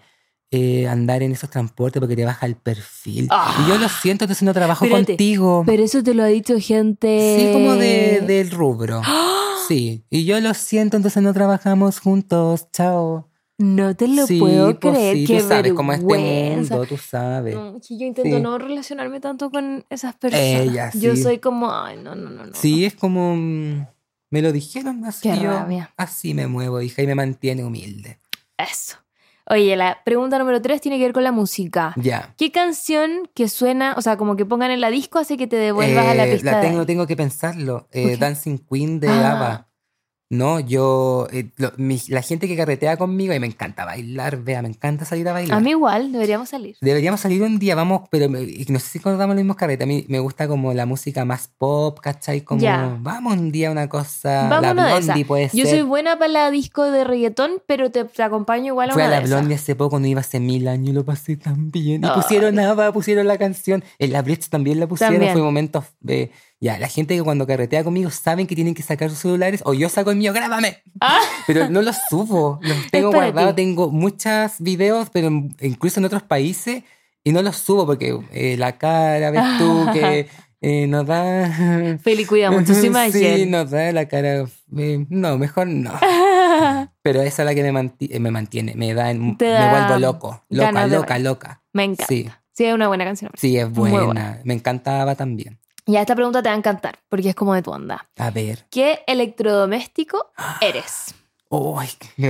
eh, andar en esos transportes porque te baja el perfil. Ah. y yo lo siento, entonces no trabajo Espérate, contigo. Pero eso te lo ha dicho gente. Sí, como de, del rubro. Sí, y yo lo siento, entonces no trabajamos juntos. Chao. No te lo sí, puedo pues creer. sí, Qué tú sabes cómo es este mundo, tú sabes. No, que yo intento Sí. no relacionarme tanto con esas personas. Ella, Yo soy como, ay, no, no, no, no. Sí, es como... mm, Me lo dijeron así. Qué yo rabia. Así me muevo, hija, y me mantiene humilde. Eso. Oye, la pregunta número tres tiene que ver con la música. Ya. ¿Qué canción que suena, o sea, como que pongan en la disco hace que te devuelvas a la Eh, pista? la de- tengo, tengo que pensarlo. Eh. Dancing Queen de Ah. ABBA. No, yo. eh, lo- mi- la gente que carretea conmigo, y me encanta bailar, vea, me encanta salir a bailar. A mí igual, deberíamos salir. Deberíamos salir un día, vamos, pero me- no sé si damos los mismos carretes. A mí me gusta como la música más pop, ¿cachai? Como, vamos un día a una cosa. Vamos la de Blondie puede Yo ser. soy buena para la disco de reggaetón, pero te, te acompaño igual a Fui una a la. Blondie hace poco, no iba hace mil años lo pasé tan bien. Y pusieron pusieron la canción. En la Blitz también la pusieron. También. Fue momentos de. Ya, la gente que cuando carretea conmigo saben que tienen que sacar sus celulares o yo saco el mío, grábame. Ah. Pero no los subo. Los tengo guardados. Tengo muchos videos, pero incluso en otros países. Y no los subo porque eh, la cara, ves tú, que eh, nos da. Feli cuida mucho su imagen. Sí, nos da la cara. eh, no, mejor no. Pero esa es la que me, manti- me mantiene, me da, en- me da vuelvo loco, loca, loca, loca. Me encanta. Sí, Sí, es una buena canción. sí, es buena. Me encantaba también. Ya, esta pregunta te va a encantar, porque es como de tu onda. A ver, ¿Qué electrodoméstico eres? oh,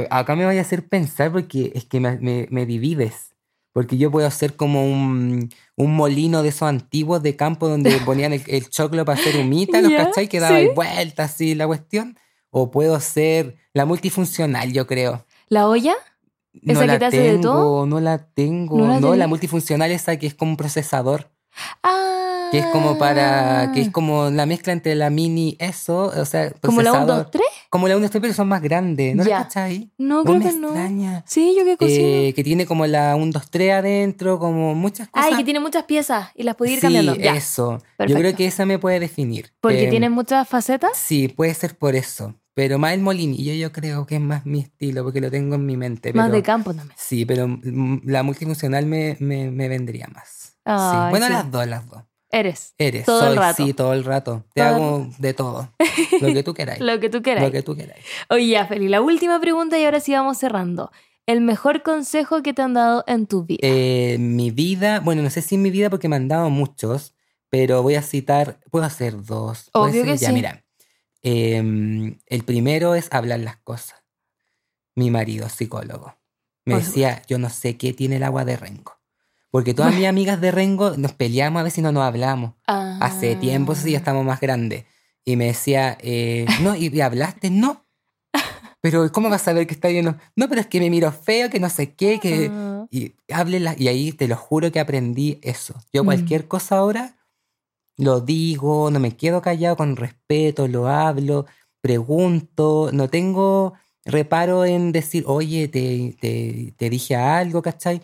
acá me voy a hacer pensar porque es que me, me- me divides. Porque yo puedo hacer como un, un molino de esos antiguos de campo donde ponían el, el choclo para hacer humita, ¿los Ya, cachai? Que daba sí. vueltas así la cuestión. O puedo ser la multifuncional, yo creo. ¿La olla? No ¿Esa que la te hace de tengo, todo? no la tengo. ¿No la No, la multifuncional esa que es como un procesador. Ah. Que es como para. que es como la mezcla entre la mini eso, o sea, ¿Como la 1, procesador. 2, 3? Como la 1, 2, 3, pero son más grandes. ¿No Ya. la cachai? No, creo me que no. extraña. Sí, yo que cocino. Eh, que tiene como la 1, 2, 3 adentro, como muchas cosas. Ay, que tiene muchas piezas y las puedes ir sí, cambiando. Ya. eso. Yo Perfecto. creo que esa me puede definir. Porque Eh, tiene muchas facetas. Sí, puede ser por eso. Pero más el molinillo yo creo que es más mi estilo, porque lo tengo en mi mente. Más pero- de campo también. Sí, pero la multifuncional me, me, me vendría más. Sí. Bueno, sí. las dos, las dos. Eres. Eres, Todo el soy, rato. sí, todo el rato. Te Todo el hago de todo. Lo que tú queráis. Lo que tú quieras. Lo que tú queráis. Oye, ya, Feli, la última pregunta y ahora sí vamos cerrando. El mejor consejo que te han dado en tu vida. Eh, mi vida, bueno, no sé si en mi vida porque me han dado muchos, pero voy a citar, puedo hacer dos. ¿Puede Obvio que ya, sí. mira. Em, el primero es hablar las cosas. Mi marido, psicólogo. Me Por decía, yo no sé qué tiene el agua de Rengo. Porque todas mis amigas de Rengo nos peleamos a veces y no nos hablamos. Hace tiempo, eso sí, ya Ah. estamos más grandes. Y me decía, eh, no, ¿y hablaste? No. Pero ¿cómo vas a saber que está bien? No, pero es que me miro feo, que no sé qué, que... Ah. Y, háblela- y ahí te lo juro que aprendí eso. Yo Mm. cualquier cosa ahora lo digo, no me quedo callado con respeto, lo hablo, pregunto, no tengo reparo en decir, oye, te, te, te dije algo, ¿cachai?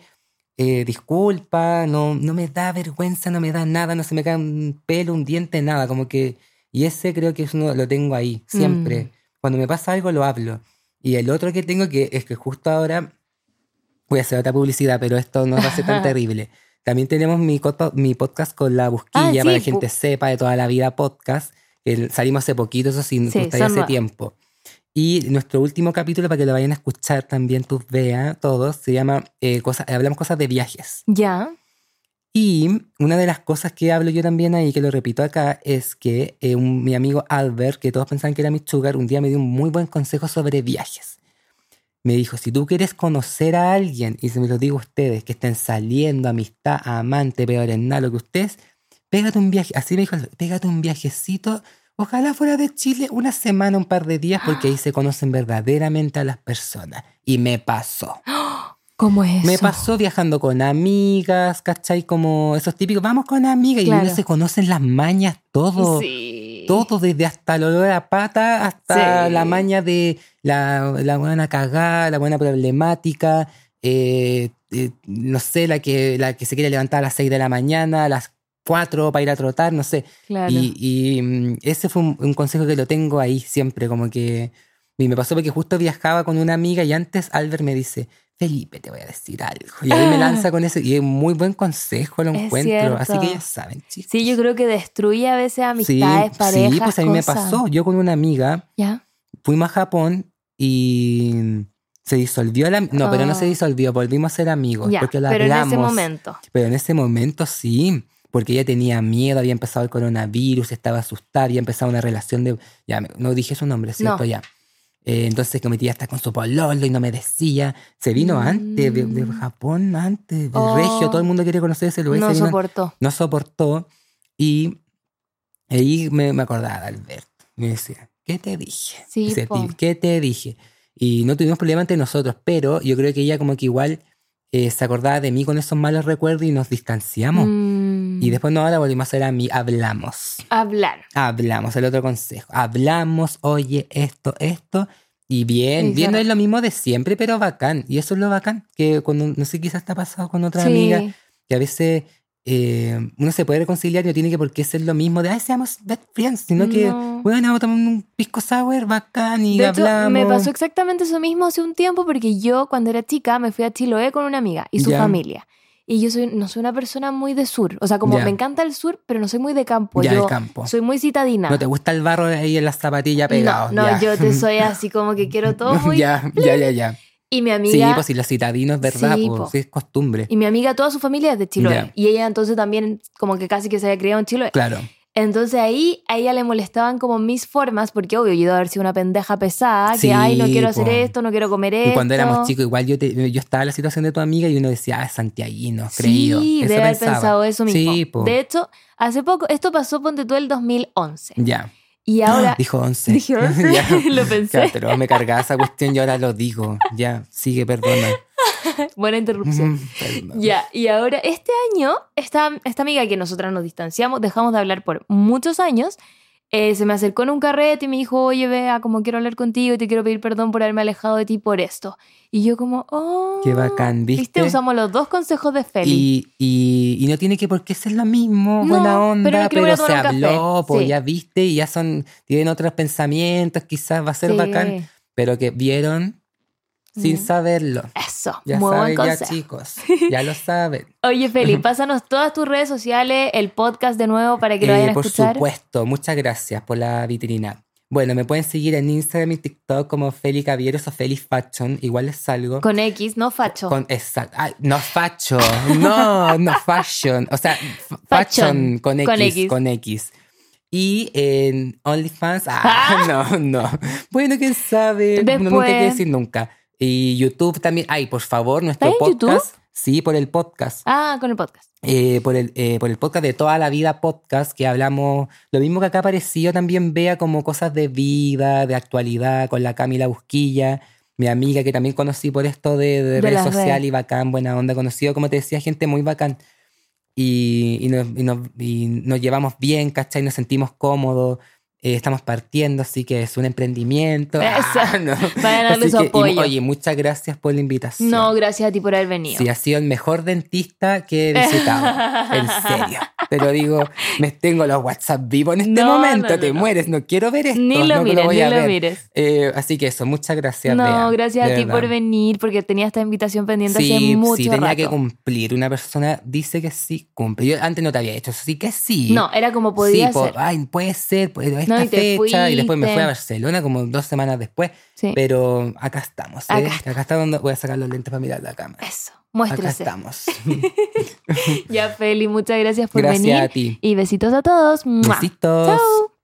Eh, disculpa, no, no me da vergüenza, no me da nada, no se me cae un pelo, un diente, nada, como que... Y ese creo que es uno, lo tengo ahí, siempre. Mm. Cuando me pasa algo, lo hablo. Y el otro que tengo que es que justo ahora voy a hacer otra publicidad, pero esto no va a ser tan terrible. También tenemos mi, mi podcast con la busquilla Ah, sí, para que la gente sepa de toda la vida podcast. que salimos hace poquito, eso sí, nos Sí, gustaría hace tiempo. Y nuestro último capítulo, para que lo vayan a escuchar también, tú veas todos, se llama eh, cosas, Hablamos cosas de viajes. Ya. Y una de las cosas que hablo yo también ahí, que lo repito acá, es que eh, un- mi amigo Albert, que todos pensaban que era mi sugar, un día me dio un muy buen consejo sobre viajes. Me dijo, si tú quieres conocer a alguien, y se me lo digo a ustedes, que estén saliendo, amistad, amante, peor en nada, lo que ustedes, pégate un viaje, así me dijo, pégate un viajecito, ojalá fuera de Chile una semana, un par de días, porque ahí se conocen verdaderamente a las personas. Y me pasó. ¿Cómo es eso? Me pasó viajando con amigas, ¿cachai? Como esos típicos, vamos con amigas y uno se conocen las mañas, todo. Sí. Todo, desde hasta el olor a pata hasta Sí. la maña de la, la buena cagada, la buena problemática, eh, eh, no sé, la que, la que se quiere levantar a las 6 de la mañana, a las 4 para ir a trotar, no sé. Claro. Y, y, mm, ese fue un, un consejo que lo tengo ahí siempre, como que... Y me pasó porque justo viajaba con una amiga y antes Albert me dice, Felipe, te voy a decir algo. Y ahí me lanza con eso y es muy buen consejo, lo Es encuentro. Así que cierto. ya saben, chicos. Sí, yo creo que destruye a veces Sí, amistades, parejas, sí, pues a mí me pasó. Yo con una amiga ¿Ya? fuimos a Japón y se disolvió la... No, pero no se Ah. disolvió, volvimos a ser amigos. Ya, porque lo pero en hablamos. ese momento. Pero en ese momento sí, porque ella tenía miedo, había empezado el coronavirus, estaba asustada, había empezado una relación de... Ya, no dije su nombre, ¿cierto? No. Ya. Eh, entonces que mi tía está con su pololo y no me decía. Se vino antes de, de Mm. Japón, antes, de Oh. Regio, todo el mundo quería conocer ese lugar. No soportó. no soportó y ahí me, me acordaba de Alberto. Me decía, ¿qué te dije? Sí, po. ¿qué te dije? Y no tuvimos problema entre nosotros, pero yo creo que ella como que igual eh, se acordaba de mí con esos malos recuerdos y nos distanciamos. Mm. Y después no, ahora volvimos a ser a mí, hablamos. Hablar. Hablamos, el otro consejo. Hablamos, oye, esto, esto. Y bien, Sí, bien no es lo mismo de siempre, pero bacán. Y eso es lo bacán. Que cuando, no sé, quizás está pasado con otra Sí. amiga, que a veces eh, uno se puede reconciliar y no tiene que por qué ser lo mismo de, ay, seamos best friends, sino que, No. bueno, vamos a tomar un pisco sour bacán y De hecho, hablamos. me pasó exactamente eso mismo hace un tiempo porque yo cuando era chica me fui a Chiloé con una amiga y su Ya. familia. Y yo soy, no soy una persona muy de sur. O sea, como Ya. me encanta el sur, pero no soy muy de campo. ya yo el campo. soy muy citadina. ¿No te gusta el barro ahí en las zapatillas pegado? No, no, ya. yo te soy así como que quiero todo muy... ya, ya, ya, ya. Y mi Sí, amiga... pues si los citadinos, ¿verdad? Sí, pues, sí, es costumbre. Y mi amiga, toda su familia es de Chiloé. Y ella entonces también como que casi que se había criado en Chiloé. Claro. Entonces ahí a ella le molestaban como mis formas, porque obvio, yo iba a haber sido una pendeja pesada, que Sí, ay, no quiero hacer po. esto, no quiero comer esto. Y cuando éramos chicos, igual yo, te- yo estaba en la situación de tu amiga y uno decía, ah, santiaguino, creído. Sí, debe haber pensaba. pensado eso mismo. Sí. De hecho, hace poco, esto pasó, ponte tú, el 2011. Ya. Y ahora, Dijo 11. Dije 11, Ya. lo pensé. Ya, pero me cargaba esa cuestión y ahora lo digo. Ya, sigue, perdona. buena interrupción. Mm. Ya, y ahora este año, esta, esta amiga que nosotras nos distanciamos, dejamos de hablar por muchos años, eh, se me acercó en un carrete y me dijo, oye, vea, como quiero hablar contigo y te quiero pedir perdón por haberme alejado de ti por esto. Y yo como, oh... Qué bacán, ¿viste? Usamos los dos consejos de Feli. Y, y, y no tiene que por qué ser lo mismo, No, buena onda, pero pero, se habló, pues Sí. ya viste, y ya son, tienen otros pensamientos, quizás va a ser Sí. bacán, pero que vieron sin saberlo. Eso, Ya muy buen saben, ya chicos, ya lo saben. Oye, Feli, pásanos todas tus redes sociales, el podcast de nuevo para que lo Eh, vayan a por escuchar. supuesto, muchas gracias por la vitrina. Bueno, me pueden seguir en Instagram y TikTok como Feli Cavieros o Feli Fashion, igual les salgo. Con X, no facho. Con, exacto. Ay, no facho. No, no fashion. O sea, fashion, Fashion, con X, con con X. X. Y en OnlyFans, ah, no, no. Bueno, quién sabe. No, nunca hay que decir nunca. Y YouTube también. Ay, por favor, nuestro ¿Está en YouTube? podcast. Sí, por el podcast. Ah, con el podcast. Eh, por, el, eh, por el podcast de Toda la Vida Podcast, que hablamos, lo mismo que acá apareció, también vea como cosas de vida, de actualidad, con la Camila Busquilla, mi amiga que también conocí por esto de, de, De redes sociales y bacán, buena onda, conocido, como te decía, gente muy bacán. Y, y, nos, y, nos, y nos llevamos bien, ¿cachai? Nos sentimos cómodos. Eh, estamos partiendo, así que es un emprendimiento. Eso. Ah, no. Vayan a darle Así su y, oye, muchas gracias por la invitación. No, gracias a ti por haber venido. Sí, ha sido el mejor dentista que he visitado. en serio. Pero digo, me tengo los WhatsApp vivos en este No, momento. no, te mueres, no quiero ver esto. Ni lo no mires, ni lo ver. mires. Eh, así que eso, muchas gracias. No, Bea, gracias a ti por venir, porque tenía esta invitación pendiente hace Sí, mucho sí, tenía rato. que cumplir. Una persona dice que sí, cumple. Yo antes no te había hecho, sí que sí. No, era como podía sí, po- ser. ay, puede ser, puede, esta No, y fecha. Y después me fui a Barcelona como dos semanas después. Sí. Pero acá estamos. ¿eh? Acá está. acá está donde voy a sacar los lentes para mirar la cámara. Eso, Acá muéstrese. estamos. Ya, Feli, muchas gracias por Gracias venir. a ti. Y besitos a todos. Besitos. Chao.